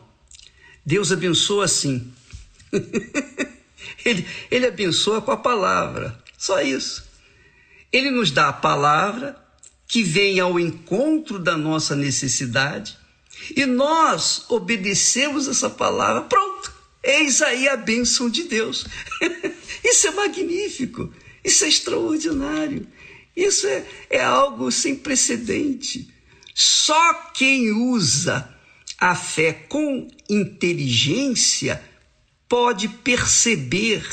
Deus abençoa assim. ele, ele abençoa com a palavra. Só isso. Ele nos dá a palavra que vem ao encontro da nossa necessidade e nós obedecemos essa palavra. Pronto, eis aí a bênção de Deus. Isso é magnífico, isso é extraordinário. Isso é, é algo sem precedente. Só quem usa a fé com inteligência pode perceber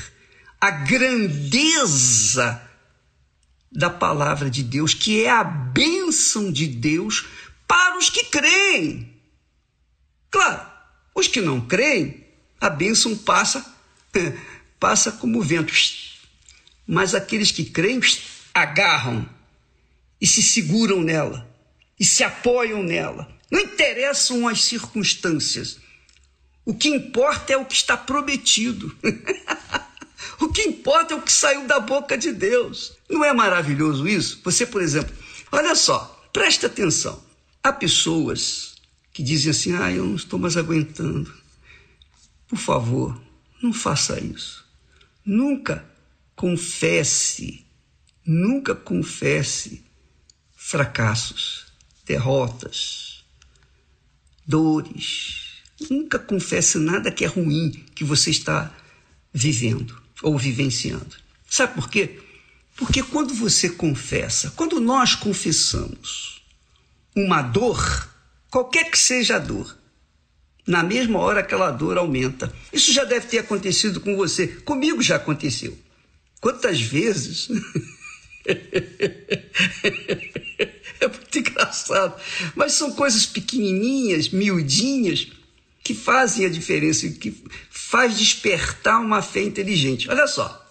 a grandeza da palavra de Deus, que é a bênção de Deus para os que creem. Claro, os que não creem, a bênção passa passa como vento. Mas aqueles que creem agarram e se seguram nela e se apoiam nela. Não interessam as circunstâncias. O que importa é o que está prometido. o que importa é o que saiu da boca de Deus. Não é maravilhoso isso? Você, por exemplo, olha só, presta atenção. Há pessoas que dizem assim: ah, eu não estou mais aguentando. Por favor, não faça isso. Nunca confesse Nunca confesse fracassos, derrotas, dores. Nunca confesse nada que é ruim que você está vivendo ou vivenciando. Sabe por quê? Porque quando você confessa, quando nós confessamos uma dor, qualquer que seja a dor, na mesma hora aquela dor aumenta. Isso já deve ter acontecido com você. Comigo já aconteceu. Quantas vezes é muito engraçado. Mas são coisas pequenininhas, miudinhas, que fazem a diferença, que faz despertar uma fé inteligente. Olha só,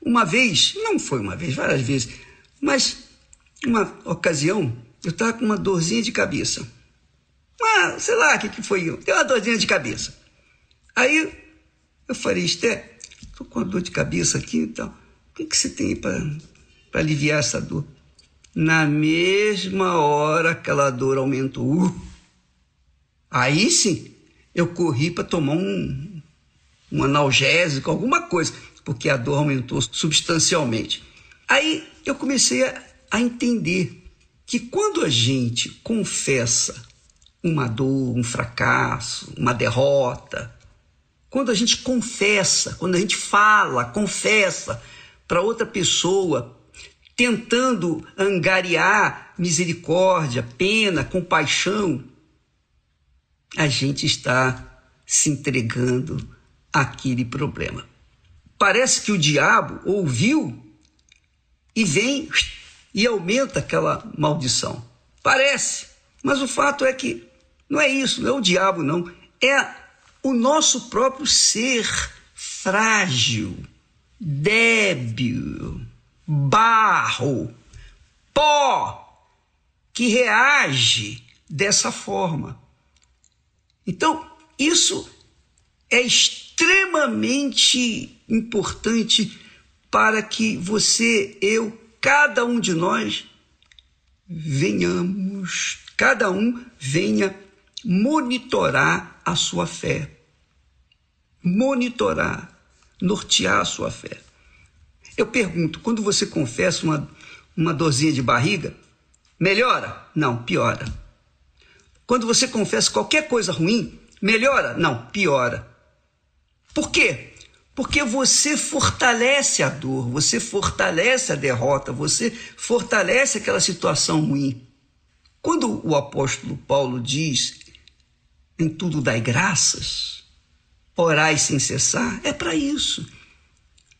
uma vez, não foi uma vez, várias vezes, mas uma ocasião, eu estava com uma dorzinha de cabeça. Ah, sei lá o que, que foi eu. Deu uma dorzinha de cabeça. Aí eu falei, Esté, estou com uma dor de cabeça aqui então. O que, que você tem para aliviar essa dor. Na mesma hora aquela dor aumentou. Aí sim, eu corri para tomar um, um analgésico, alguma coisa, porque a dor aumentou substancialmente. Aí eu comecei a, a entender que quando a gente confessa uma dor, um fracasso, uma derrota, quando a gente confessa, quando a gente fala, confessa para outra pessoa tentando angariar misericórdia, pena, compaixão, a gente está se entregando àquele problema. Parece que o diabo ouviu e vem e aumenta aquela maldição. Parece, mas o fato é que não é isso, não é o diabo, não. É o nosso próprio ser frágil, débil, barro, pó, que reage dessa forma. Então, isso é extremamente importante para que você, eu, cada um de nós venhamos, cada um venha monitorar a sua fé. Monitorar, nortear a sua fé. Eu pergunto, quando você confessa uma, uma dorzinha de barriga, melhora? Não, piora. Quando você confessa qualquer coisa ruim, melhora? Não, piora. Por quê? Porque você fortalece a dor, você fortalece a derrota, você fortalece aquela situação ruim. Quando o apóstolo Paulo diz em tudo dai graças, orai sem cessar, é para isso.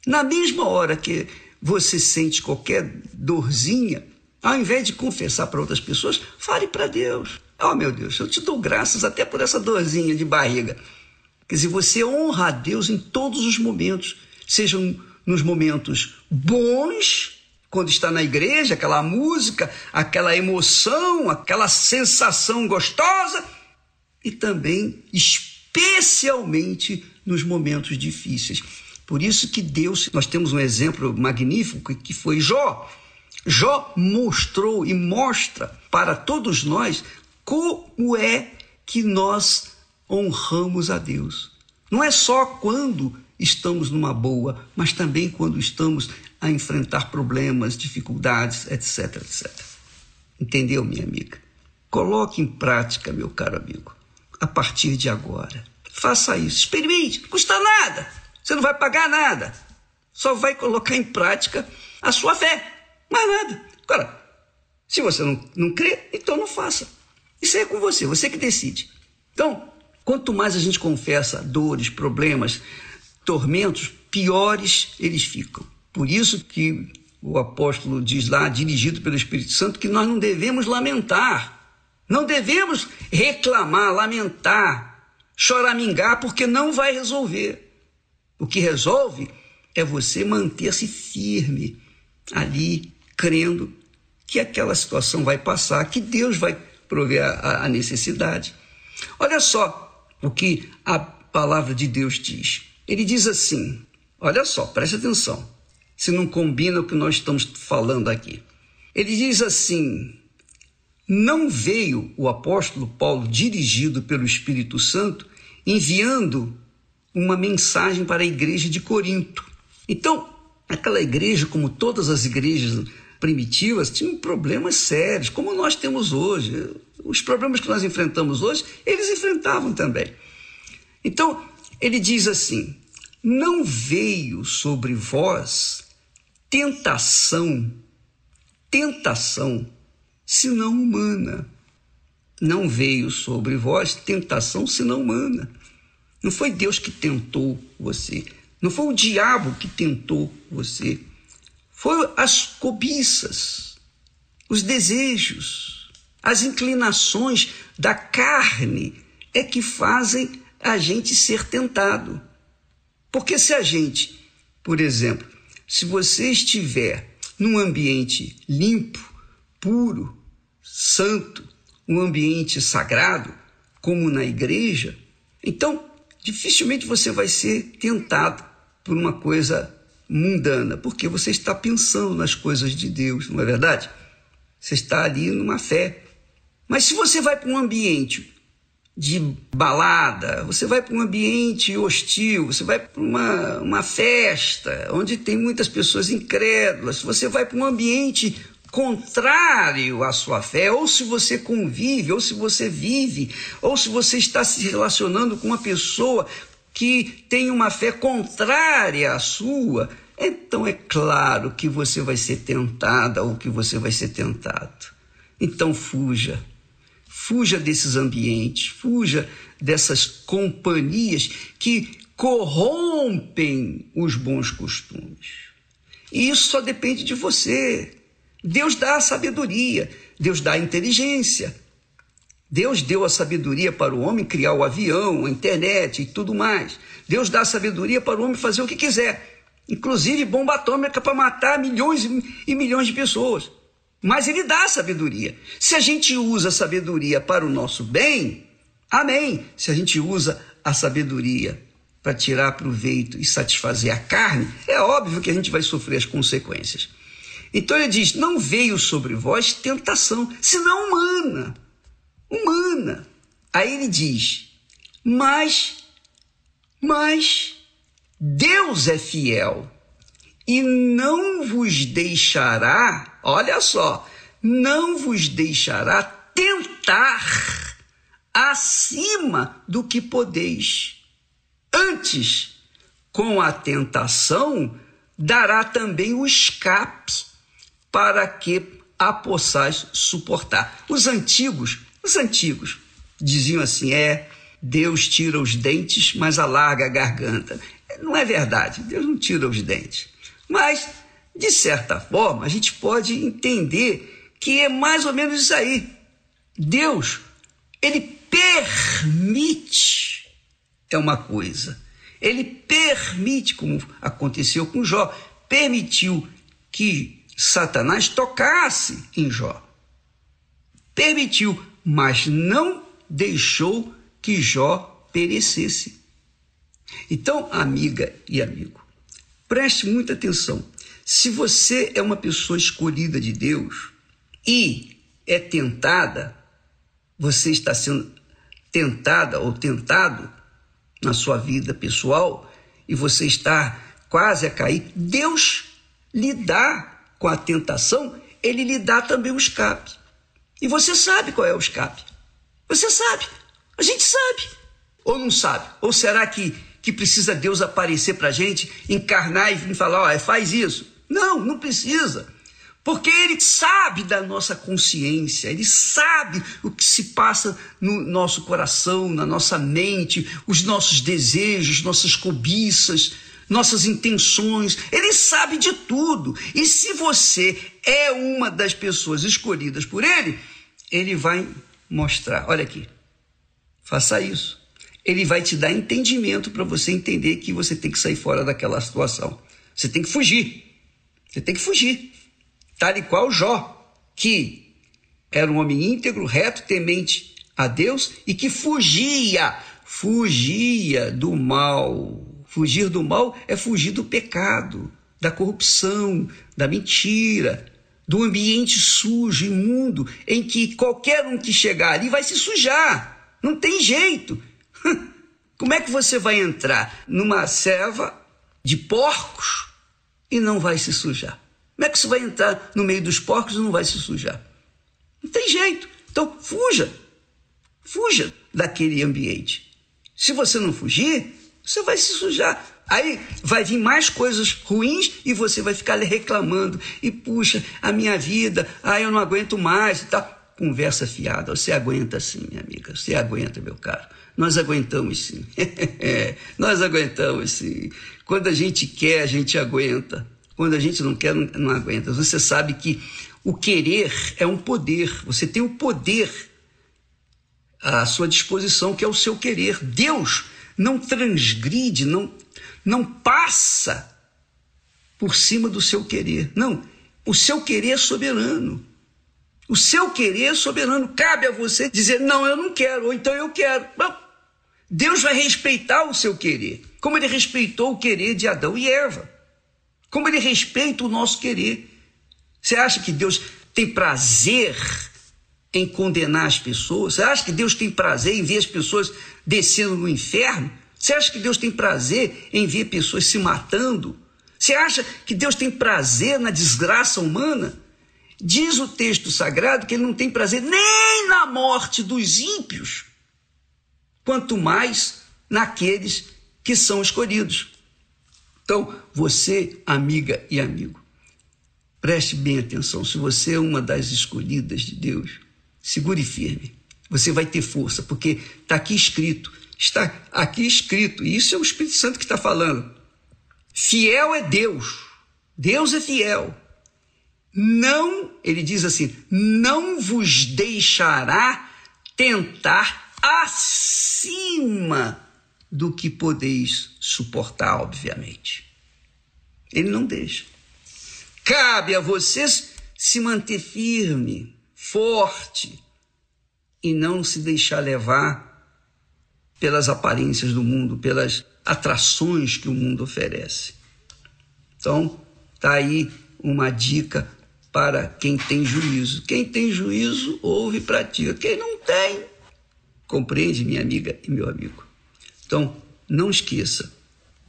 Na mesma hora que você sente qualquer dorzinha, ao invés de confessar para outras pessoas, fale para Deus. Oh, meu Deus, eu te dou graças até por essa dorzinha de barriga. Quer dizer, você honra a Deus em todos os momentos, sejam nos momentos bons, quando está na igreja, aquela música, aquela emoção, aquela sensação gostosa, e também, especialmente, nos momentos difíceis. Por isso que Deus, nós temos um exemplo magnífico que foi Jó. Jó mostrou e mostra para todos nós como é que nós honramos a Deus. Não é só quando estamos numa boa, mas também quando estamos a enfrentar problemas, dificuldades, etc, etc. Entendeu, minha amiga? Coloque em prática, meu caro amigo, a partir de agora. Faça isso, experimente, não custa nada. Você não vai pagar nada. Só vai colocar em prática a sua fé. Mais nada. Agora, se você não, não crê, então não faça. Isso é com você, você que decide. Então, quanto mais a gente confessa dores, problemas, tormentos, piores eles ficam. Por isso que o apóstolo diz lá, dirigido pelo Espírito Santo, que nós não devemos lamentar, não devemos reclamar, lamentar, choramingar, porque não vai resolver. O que resolve é você manter-se firme ali, crendo que aquela situação vai passar, que Deus vai prover a, a necessidade. Olha só o que a palavra de Deus diz. Ele diz assim: olha só, preste atenção, se não combina o que nós estamos falando aqui. Ele diz assim: não veio o apóstolo Paulo dirigido pelo Espírito Santo enviando uma mensagem para a igreja de Corinto. Então, aquela igreja, como todas as igrejas primitivas, tinha problemas sérios, como nós temos hoje. Os problemas que nós enfrentamos hoje, eles enfrentavam também. Então, ele diz assim: Não veio sobre vós tentação, tentação, senão humana. Não veio sobre vós tentação senão humana. Não foi Deus que tentou você. Não foi o diabo que tentou você. Foi as cobiças, os desejos, as inclinações da carne é que fazem a gente ser tentado. Porque se a gente, por exemplo, se você estiver num ambiente limpo, puro, santo, um ambiente sagrado, como na igreja, então dificilmente você vai ser tentado por uma coisa mundana, porque você está pensando nas coisas de Deus, não é verdade? Você está ali numa fé. Mas se você vai para um ambiente de balada, você vai para um ambiente hostil, você vai para uma, uma festa onde tem muitas pessoas incrédulas, você vai para um ambiente contrário à sua fé, ou se você convive, ou se você vive, ou se você está se relacionando com uma pessoa que tem uma fé contrária à sua, então é claro que você vai ser tentada ou que você vai ser tentado. Então fuja. Fuja desses ambientes, fuja dessas companhias que corrompem os bons costumes. E isso só depende de você. Deus dá a sabedoria, Deus dá a inteligência. Deus deu a sabedoria para o homem criar o avião, a internet e tudo mais. Deus dá a sabedoria para o homem fazer o que quiser, inclusive bomba atômica para matar milhões e milhões de pessoas. Mas ele dá a sabedoria. Se a gente usa a sabedoria para o nosso bem, amém. Se a gente usa a sabedoria para tirar proveito e satisfazer a carne, é óbvio que a gente vai sofrer as consequências. Então ele diz: Não veio sobre vós tentação, senão humana. Humana. Aí ele diz: Mas, mas Deus é fiel e não vos deixará, olha só, não vos deixará tentar acima do que podeis. Antes, com a tentação, dará também o escape para que a possais suportar. Os antigos, os antigos diziam assim: é, Deus tira os dentes, mas alarga a garganta. Não é verdade, Deus não tira os dentes. Mas, de certa forma, a gente pode entender que é mais ou menos isso aí. Deus, ele permite, é uma coisa. Ele permite, como aconteceu com Jó, permitiu que Satanás tocasse em Jó. Permitiu, mas não deixou que Jó perecesse. Então, amiga e amigo, preste muita atenção. Se você é uma pessoa escolhida de Deus e é tentada, você está sendo tentada ou tentado na sua vida pessoal e você está quase a cair, Deus lhe dá com a tentação, ele lhe dá também o escape. E você sabe qual é o escape. Você sabe. A gente sabe. Ou não sabe? Ou será que, que precisa Deus aparecer para a gente, encarnar e falar, ó, faz isso? Não, não precisa. Porque ele sabe da nossa consciência, ele sabe o que se passa no nosso coração, na nossa mente, os nossos desejos, nossas cobiças, nossas intenções. Ele sabe de tudo. E se você é uma das pessoas escolhidas por ele, ele vai mostrar: olha aqui, faça isso. Ele vai te dar entendimento para você entender que você tem que sair fora daquela situação. Você tem que fugir. Você tem que fugir. Tal e qual Jó, que era um homem íntegro, reto, temente a Deus e que fugia, fugia do mal. Fugir do mal é fugir do pecado, da corrupção, da mentira, do ambiente sujo, imundo, em que qualquer um que chegar ali vai se sujar. Não tem jeito. Como é que você vai entrar numa serva de porcos e não vai se sujar. Como é que você vai entrar no meio dos porcos e não vai se sujar? Não tem jeito. Então, fuja. Fuja daquele ambiente. Se você não fugir, você vai se sujar. Aí vai vir mais coisas ruins e você vai ficar reclamando. E puxa, a minha vida, ah, eu não aguento mais e tal. Conversa fiada. Você aguenta sim, minha amiga. Você aguenta, meu caro. Nós aguentamos sim. Nós aguentamos sim. Quando a gente quer, a gente aguenta. Quando a gente não quer, não, não aguenta. Você sabe que o querer é um poder. Você tem o poder à sua disposição, que é o seu querer. Deus não transgride, não, não passa por cima do seu querer. Não, o seu querer é soberano. O seu querer é soberano. Cabe a você dizer, não, eu não quero, ou então eu quero. Deus vai respeitar o seu querer como ele respeitou o querer de Adão e Eva, como ele respeita o nosso querer. Você acha que Deus tem prazer em condenar as pessoas? Você acha que Deus tem prazer em ver as pessoas descendo no inferno? Você acha que Deus tem prazer em ver pessoas se matando? Você acha que Deus tem prazer na desgraça humana? Diz o texto sagrado que ele não tem prazer nem na morte dos ímpios, quanto mais naqueles que são escolhidos. Então, você, amiga e amigo, preste bem atenção. Se você é uma das escolhidas de Deus, segure firme. Você vai ter força, porque está aqui escrito. Está aqui escrito. E isso é o Espírito Santo que está falando. Fiel é Deus. Deus é fiel. Não, ele diz assim: não vos deixará tentar acima do que podeis suportar, obviamente. Ele não deixa. Cabe a vocês se manter firme, forte e não se deixar levar pelas aparências do mundo, pelas atrações que o mundo oferece. Então, tá aí uma dica para quem tem juízo. Quem tem juízo, ouve e pratica. Quem não tem, compreende, minha amiga e meu amigo. Então, não esqueça,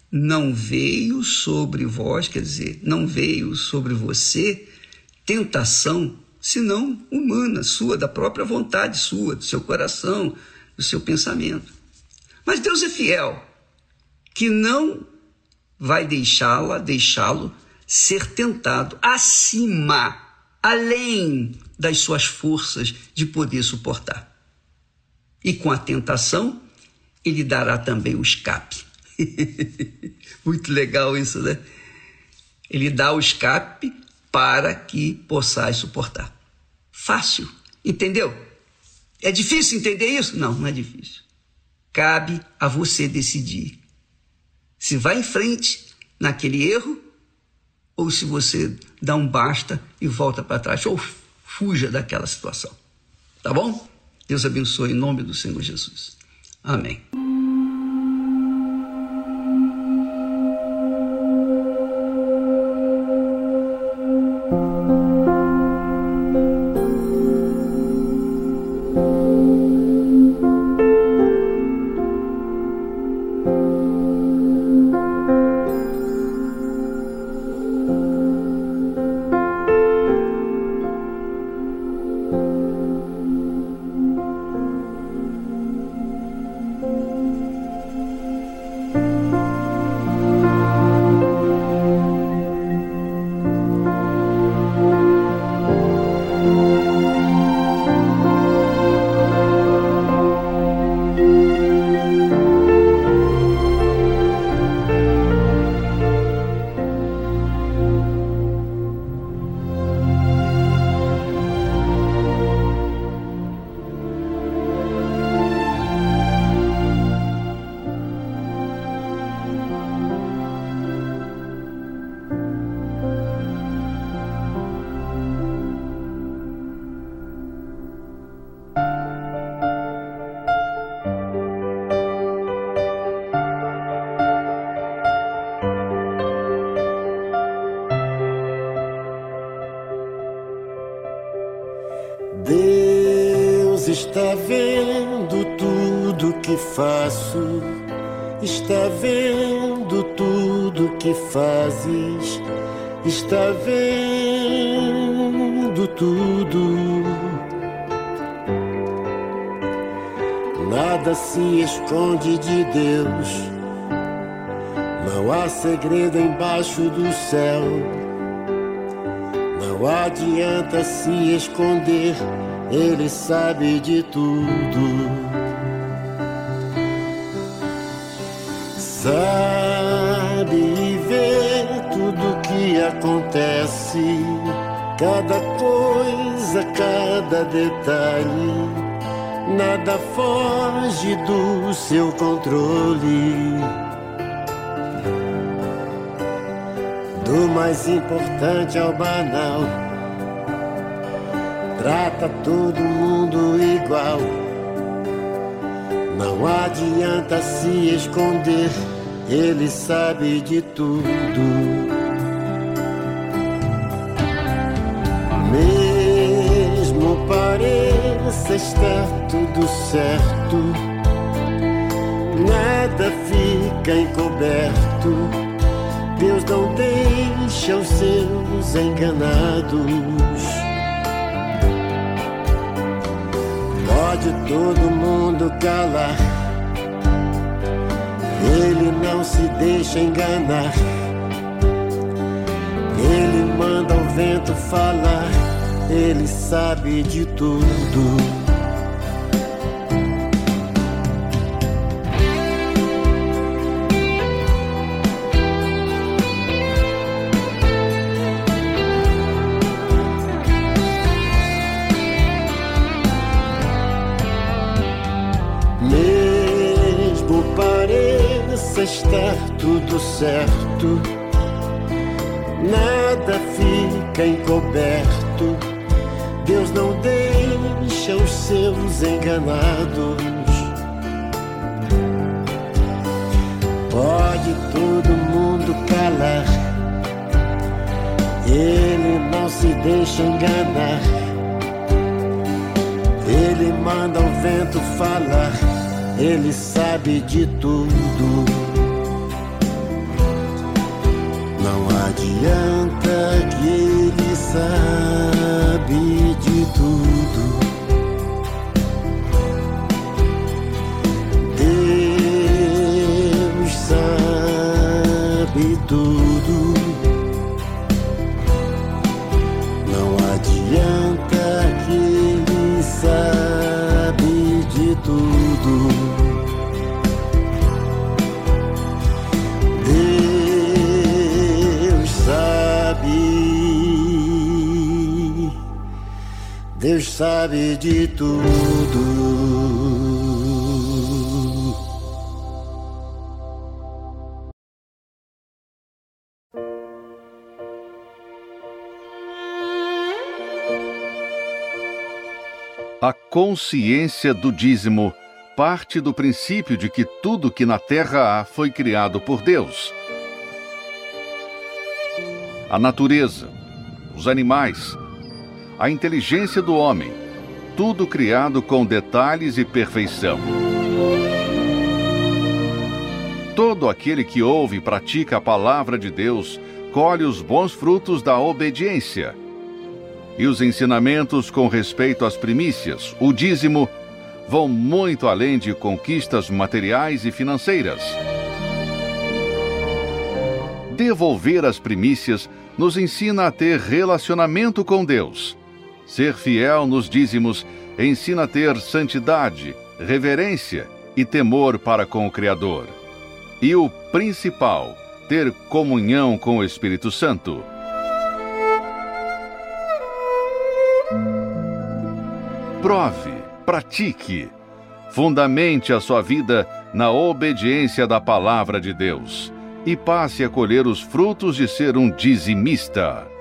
não veio sobre vós, quer dizer, não veio sobre você tentação senão humana, sua, da própria vontade sua, do seu coração, do seu pensamento. Mas Deus é fiel, que não vai deixá-la, deixá-lo ser tentado acima, além das suas forças de poder suportar. E com a tentação, ele dará também o escape. Muito legal isso, né? Ele dá o escape para que possais suportar. Fácil, entendeu? É difícil entender isso? Não, não é difícil. Cabe a você decidir se vai em frente naquele erro ou se você dá um basta e volta para trás ou fuja daquela situação. Tá bom? Deus abençoe em nome do Senhor Jesus. Amém. Fazes, está vendo tudo. Nada se esconde de Deus, não há segredo embaixo do céu. Não adianta se esconder, Ele sabe de tudo. Sabe tudo que acontece, cada coisa, cada detalhe. Nada foge do seu controle. Do mais importante ao banal. Trata todo mundo igual. Não adianta se esconder, ele sabe de tudo. Pareça estar tudo certo, nada fica encoberto. Deus não deixa os seus enganados. Pode todo mundo calar, ele não se deixa enganar. Ele manda o vento falar, ele sabe de tudo. Enganados. Pode todo mundo calar, ele não se deixa enganar. Ele manda o vento falar, ele sabe de tudo. Sabe de tudo. A consciência do dízimo parte do princípio de que tudo que na terra há foi criado por Deus. A natureza, os animais, a inteligência do homem, tudo criado com detalhes e perfeição. Todo aquele que ouve e pratica a palavra de Deus colhe os bons frutos da obediência. E os ensinamentos com respeito às primícias, o dízimo, vão muito além de conquistas materiais e financeiras. Devolver as primícias nos ensina a ter relacionamento com Deus. Ser fiel nos dízimos ensina a ter santidade, reverência e temor para com o Criador. E o principal, ter comunhão com o Espírito Santo. Prove, pratique, fundamente a sua vida na obediência da palavra de Deus e passe a colher os frutos de ser um dizimista.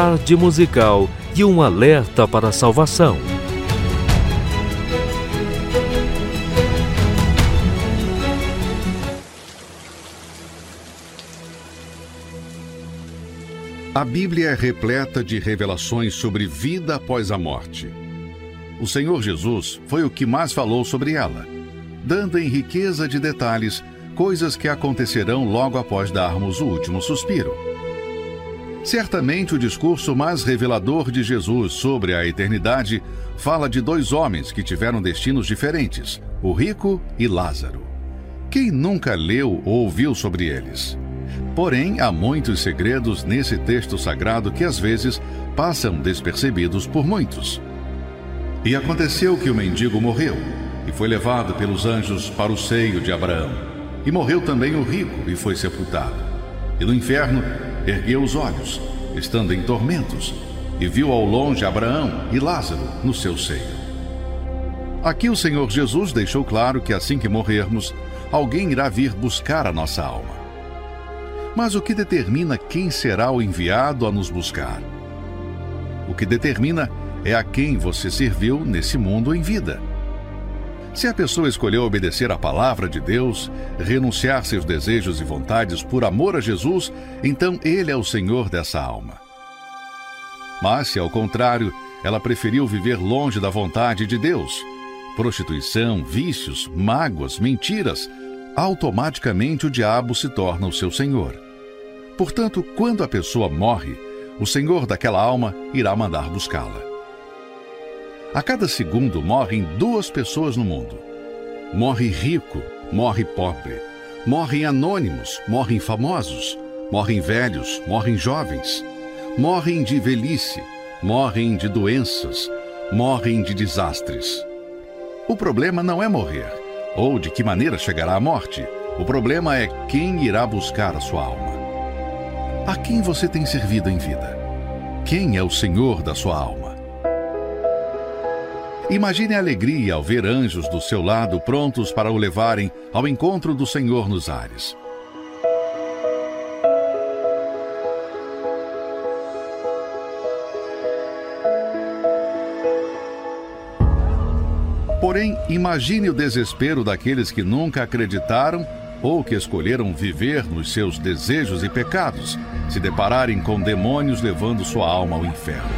Tarde musical e um alerta para a salvação. A Bíblia é repleta de revelações sobre vida após a morte. O Senhor Jesus foi o que mais falou sobre ela, dando em riqueza de detalhes coisas que acontecerão logo após darmos o último suspiro. Certamente o discurso mais revelador de Jesus sobre a eternidade fala de dois homens que tiveram destinos diferentes, o rico e Lázaro. Quem nunca leu ou ouviu sobre eles? Porém, há muitos segredos nesse texto sagrado que às vezes passam despercebidos por muitos. E aconteceu que o mendigo morreu e foi levado pelos anjos para o seio de Abraão. E morreu também o rico e foi sepultado. E no inferno ergueu os olhos, estando em tormentos, e viu ao longe Abraão e Lázaro no seu seio. Aqui o Senhor Jesus deixou claro que assim que morrermos, alguém irá vir buscar a nossa alma. Mas o que determina quem será o enviado a nos buscar? O que determina é a quem você serviu nesse mundo em vida. Se a pessoa escolheu obedecer à palavra de Deus, renunciar seus desejos e vontades por amor a Jesus, então Ele é o Senhor dessa alma. Mas se, ao contrário, ela preferiu viver longe da vontade de Deus, prostituição, vícios, mágoas, mentiras, automaticamente o diabo se torna o seu senhor. Portanto, quando a pessoa morre, o senhor daquela alma irá mandar buscá-la. A cada segundo morrem duas pessoas no mundo. Morre rico, morre pobre. Morrem anônimos, morrem famosos. Morrem velhos, morrem jovens. Morrem de velhice, morrem de doenças, morrem de desastres. O problema não é morrer, ou de que maneira chegará a morte. O problema é quem irá buscar a sua alma. A quem você tem servido em vida? Quem é o Senhor da sua alma? Imagine a alegria ao ver anjos do seu lado prontos para o levarem ao encontro do Senhor nos ares. Porém, imagine o desespero daqueles que nunca acreditaram ou que escolheram viver nos seus desejos e pecados, se depararem com demônios levando sua alma ao inferno.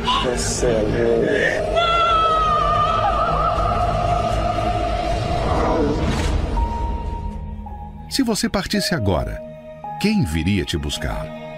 Se você partisse agora, quem viria te buscar?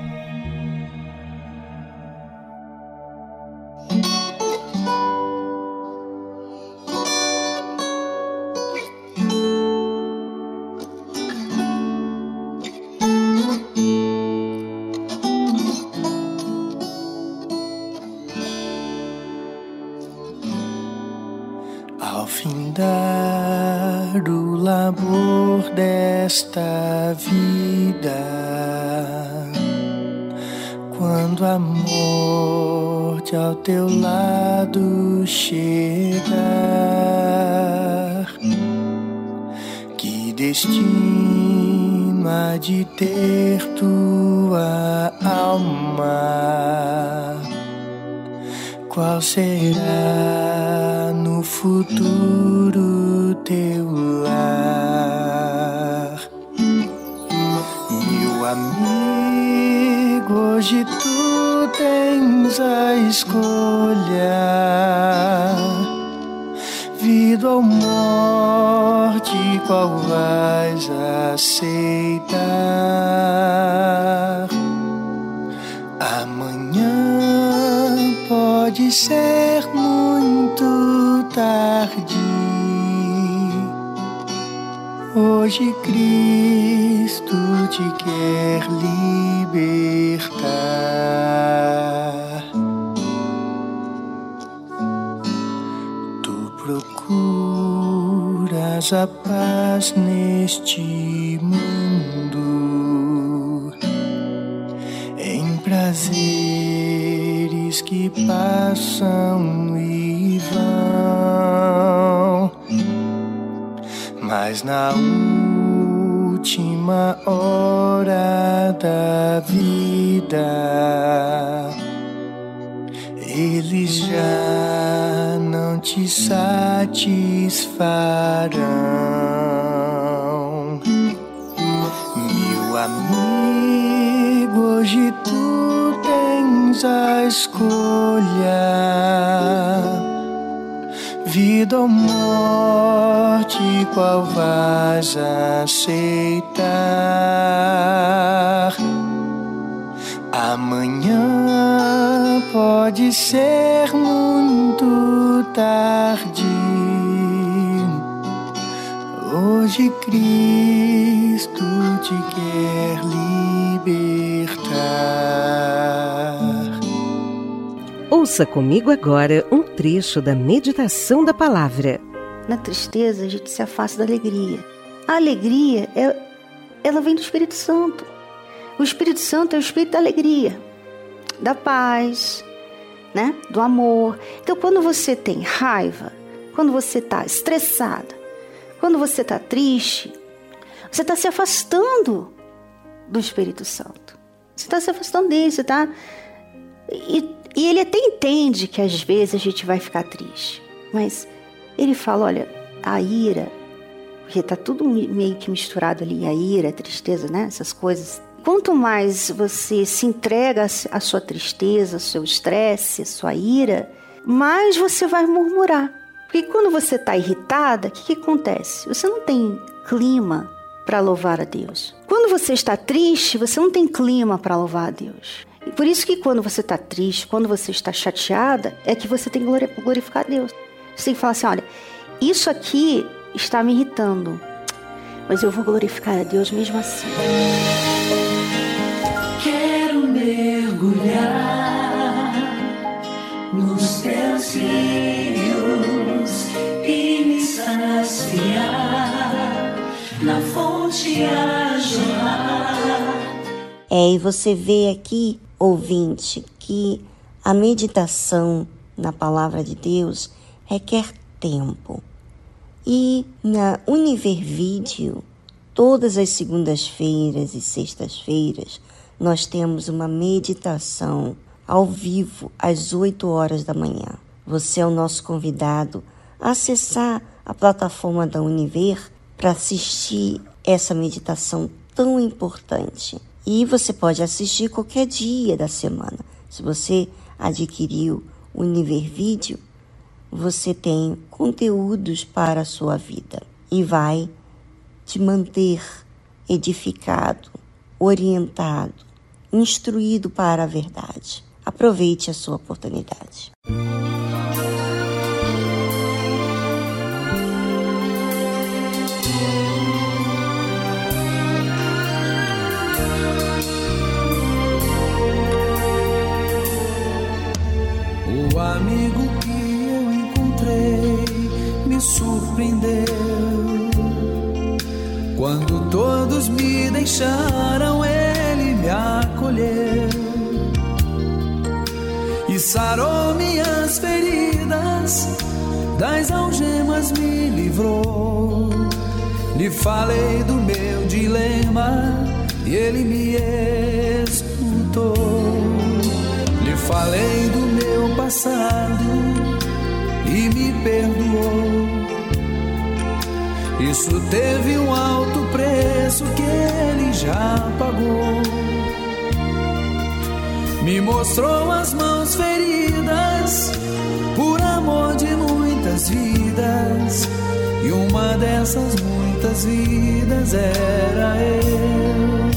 Procuras a paz neste mundo. Em prazeres que passam e vão, mas na última hora da vida, eles já te satisfarão. Meu amigo, hoje tu tens a escolha: vida ou morte, qual vais aceitar? Amanhã pode ser muito tarde. Hoje Cristo te quer libertar. Ouça comigo agora um trecho da meditação da palavra. Na tristeza, a gente se afasta da alegria. A alegria, é, ela vem do Espírito Santo. O Espírito Santo é o Espírito da alegria, da paz, né? do amor. Então, quando você tem raiva, quando você está estressada, quando você está triste, você está se afastando do Espírito Santo. Você está se afastando dele, você está. E, e ele até entende que às vezes a gente vai ficar triste, mas ele fala: olha, a ira, porque está tudo meio que misturado ali, a ira, a tristeza, né? Essas coisas. Quanto mais você se entrega à sua tristeza, ao seu estresse, à sua ira, mais você vai murmurar. Porque quando você está irritada, o que, que acontece? Você não tem clima para louvar a Deus. Quando você está triste, você não tem clima para louvar a Deus. E por isso que quando você está triste, quando você está chateada, é que você tem que glorificar a Deus. Você tem que falar assim: olha, isso aqui está me irritando, mas eu vou glorificar a Deus mesmo assim. Mergulhar nos teus rios e me saciar na fonte a jorrar. É, e você vê aqui, ouvinte, que a meditação na palavra de Deus requer tempo. E na Univer Video, todas as segundas-feiras e sextas-feiras, nós temos uma meditação ao vivo às 8 horas da manhã. Você é o nosso convidado a acessar a plataforma da Univer para assistir essa meditação tão importante. E você pode assistir qualquer dia da semana. Se você adquiriu o Univer Vídeo, você tem conteúdos para a sua vida e vai te manter edificado, orientado, instruído para a verdade. Aproveite a sua oportunidade. O amigo que eu encontrei me surpreendeu. Quando todos me deixaram, ele me acolheu e sarou minhas feridas, das algemas me livrou. Lhe falei do meu dilema e ele me escutou. Lhe falei do meu passado e me perdoou. Isso teve um alto preço que ele já pagou. Me mostrou as mãos feridas por amor de muitas vidas. E uma dessas muitas vidas era eu.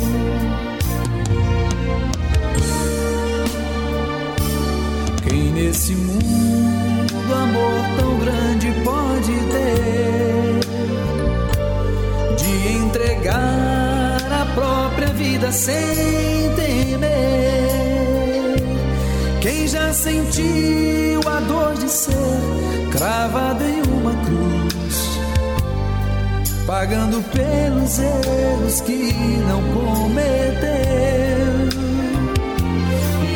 Quem nesse mundo amor tão grande pode ter entregar a própria vida sem temer? Quem já sentiu a dor de ser cravado em uma cruz, pagando pelos erros que não cometeu,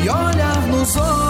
e olhar nos olhos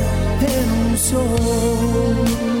renunciou.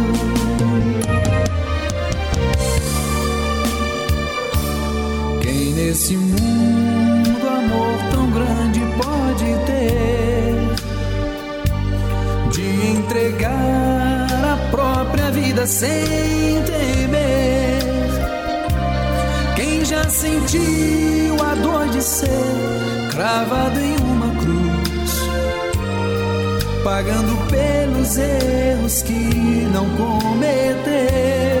Nesse mundo amor tão grande pode ter de entregar a própria vida sem temer? Quem já sentiu a dor de ser cravado em uma cruz, pagando pelos erros que não cometeu?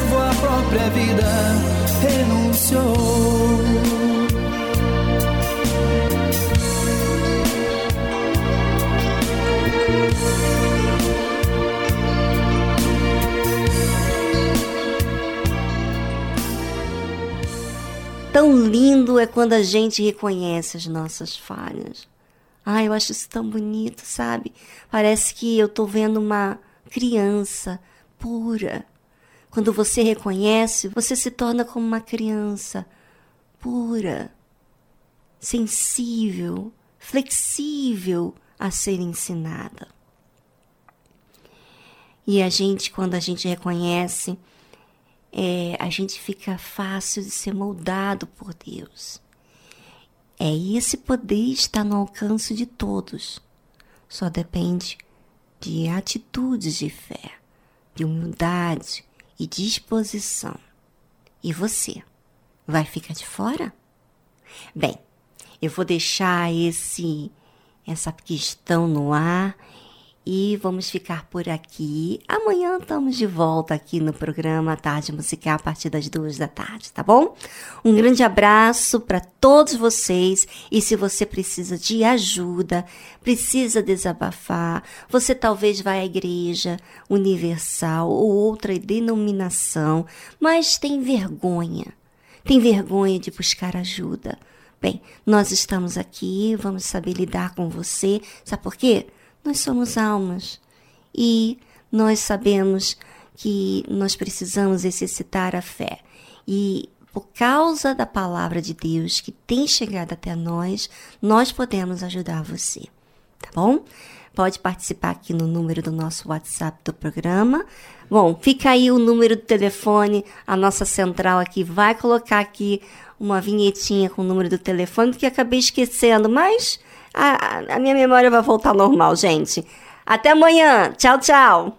servo própria vida renunciou. Tão lindo é quando a gente reconhece as nossas falhas. Ah, eu acho isso tão bonito, sabe? Parece que eu tô vendo uma criança pura. Quando você reconhece, você se torna como uma criança pura, sensível, flexível a ser ensinada. E a gente, quando a gente reconhece, é, a gente fica fácil de ser moldado por Deus. É esse poder está no alcance de todos. Só depende de atitudes de fé, de humildade e disposição. E você vai ficar de fora? Bem, eu vou deixar esse essa questão no ar e vamos ficar por aqui. Amanhã estamos de volta aqui no programa Tarde Musical a partir das duas da tarde, tá bom? Um grande abraço para todos vocês. E se você precisa de ajuda, precisa desabafar, você talvez vá à igreja universal ou outra denominação, mas tem vergonha. Tem vergonha de buscar ajuda. Bem, nós estamos aqui, vamos saber lidar com você. Sabe por quê? Nós somos almas e nós sabemos que nós precisamos exercitar a fé. E por causa da palavra de Deus que tem chegado até nós, nós podemos ajudar você. Tá bom? Pode participar aqui no número do nosso WhatsApp do programa. Bom, fica aí o número do telefone, a nossa central aqui vai colocar aqui uma vinhetinha com o número do telefone, que acabei esquecendo, mas a, a minha memória vai voltar ao normal, gente. Até amanhã. Tchau, tchau.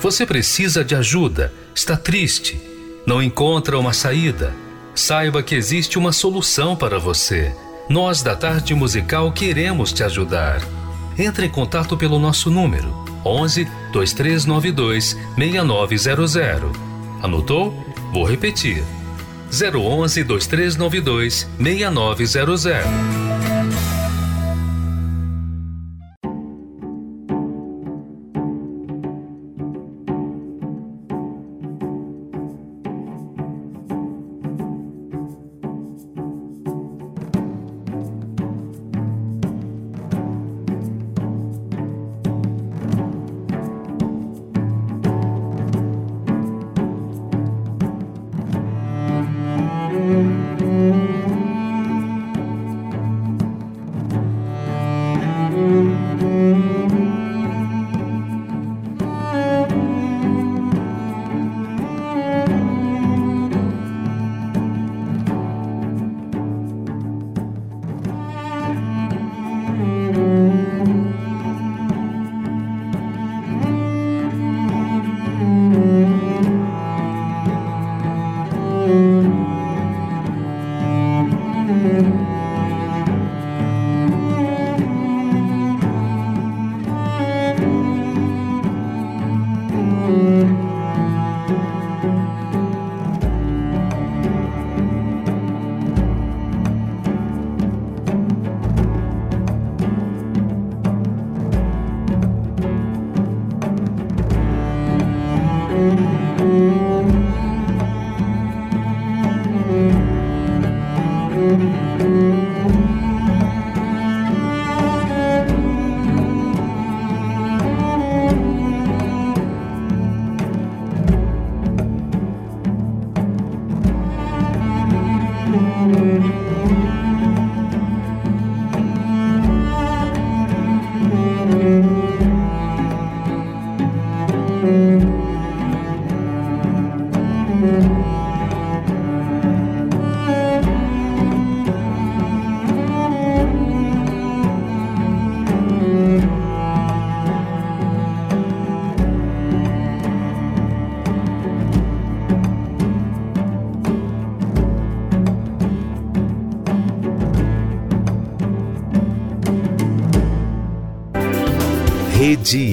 Você precisa de ajuda, está triste, não encontra uma saída. Saiba que existe uma solução para você. Nós da Tarde Musical queremos te ajudar. Entre em contato pelo nosso número 11 2392 6900. Anotou? Vou repetir. 011 2392 6900.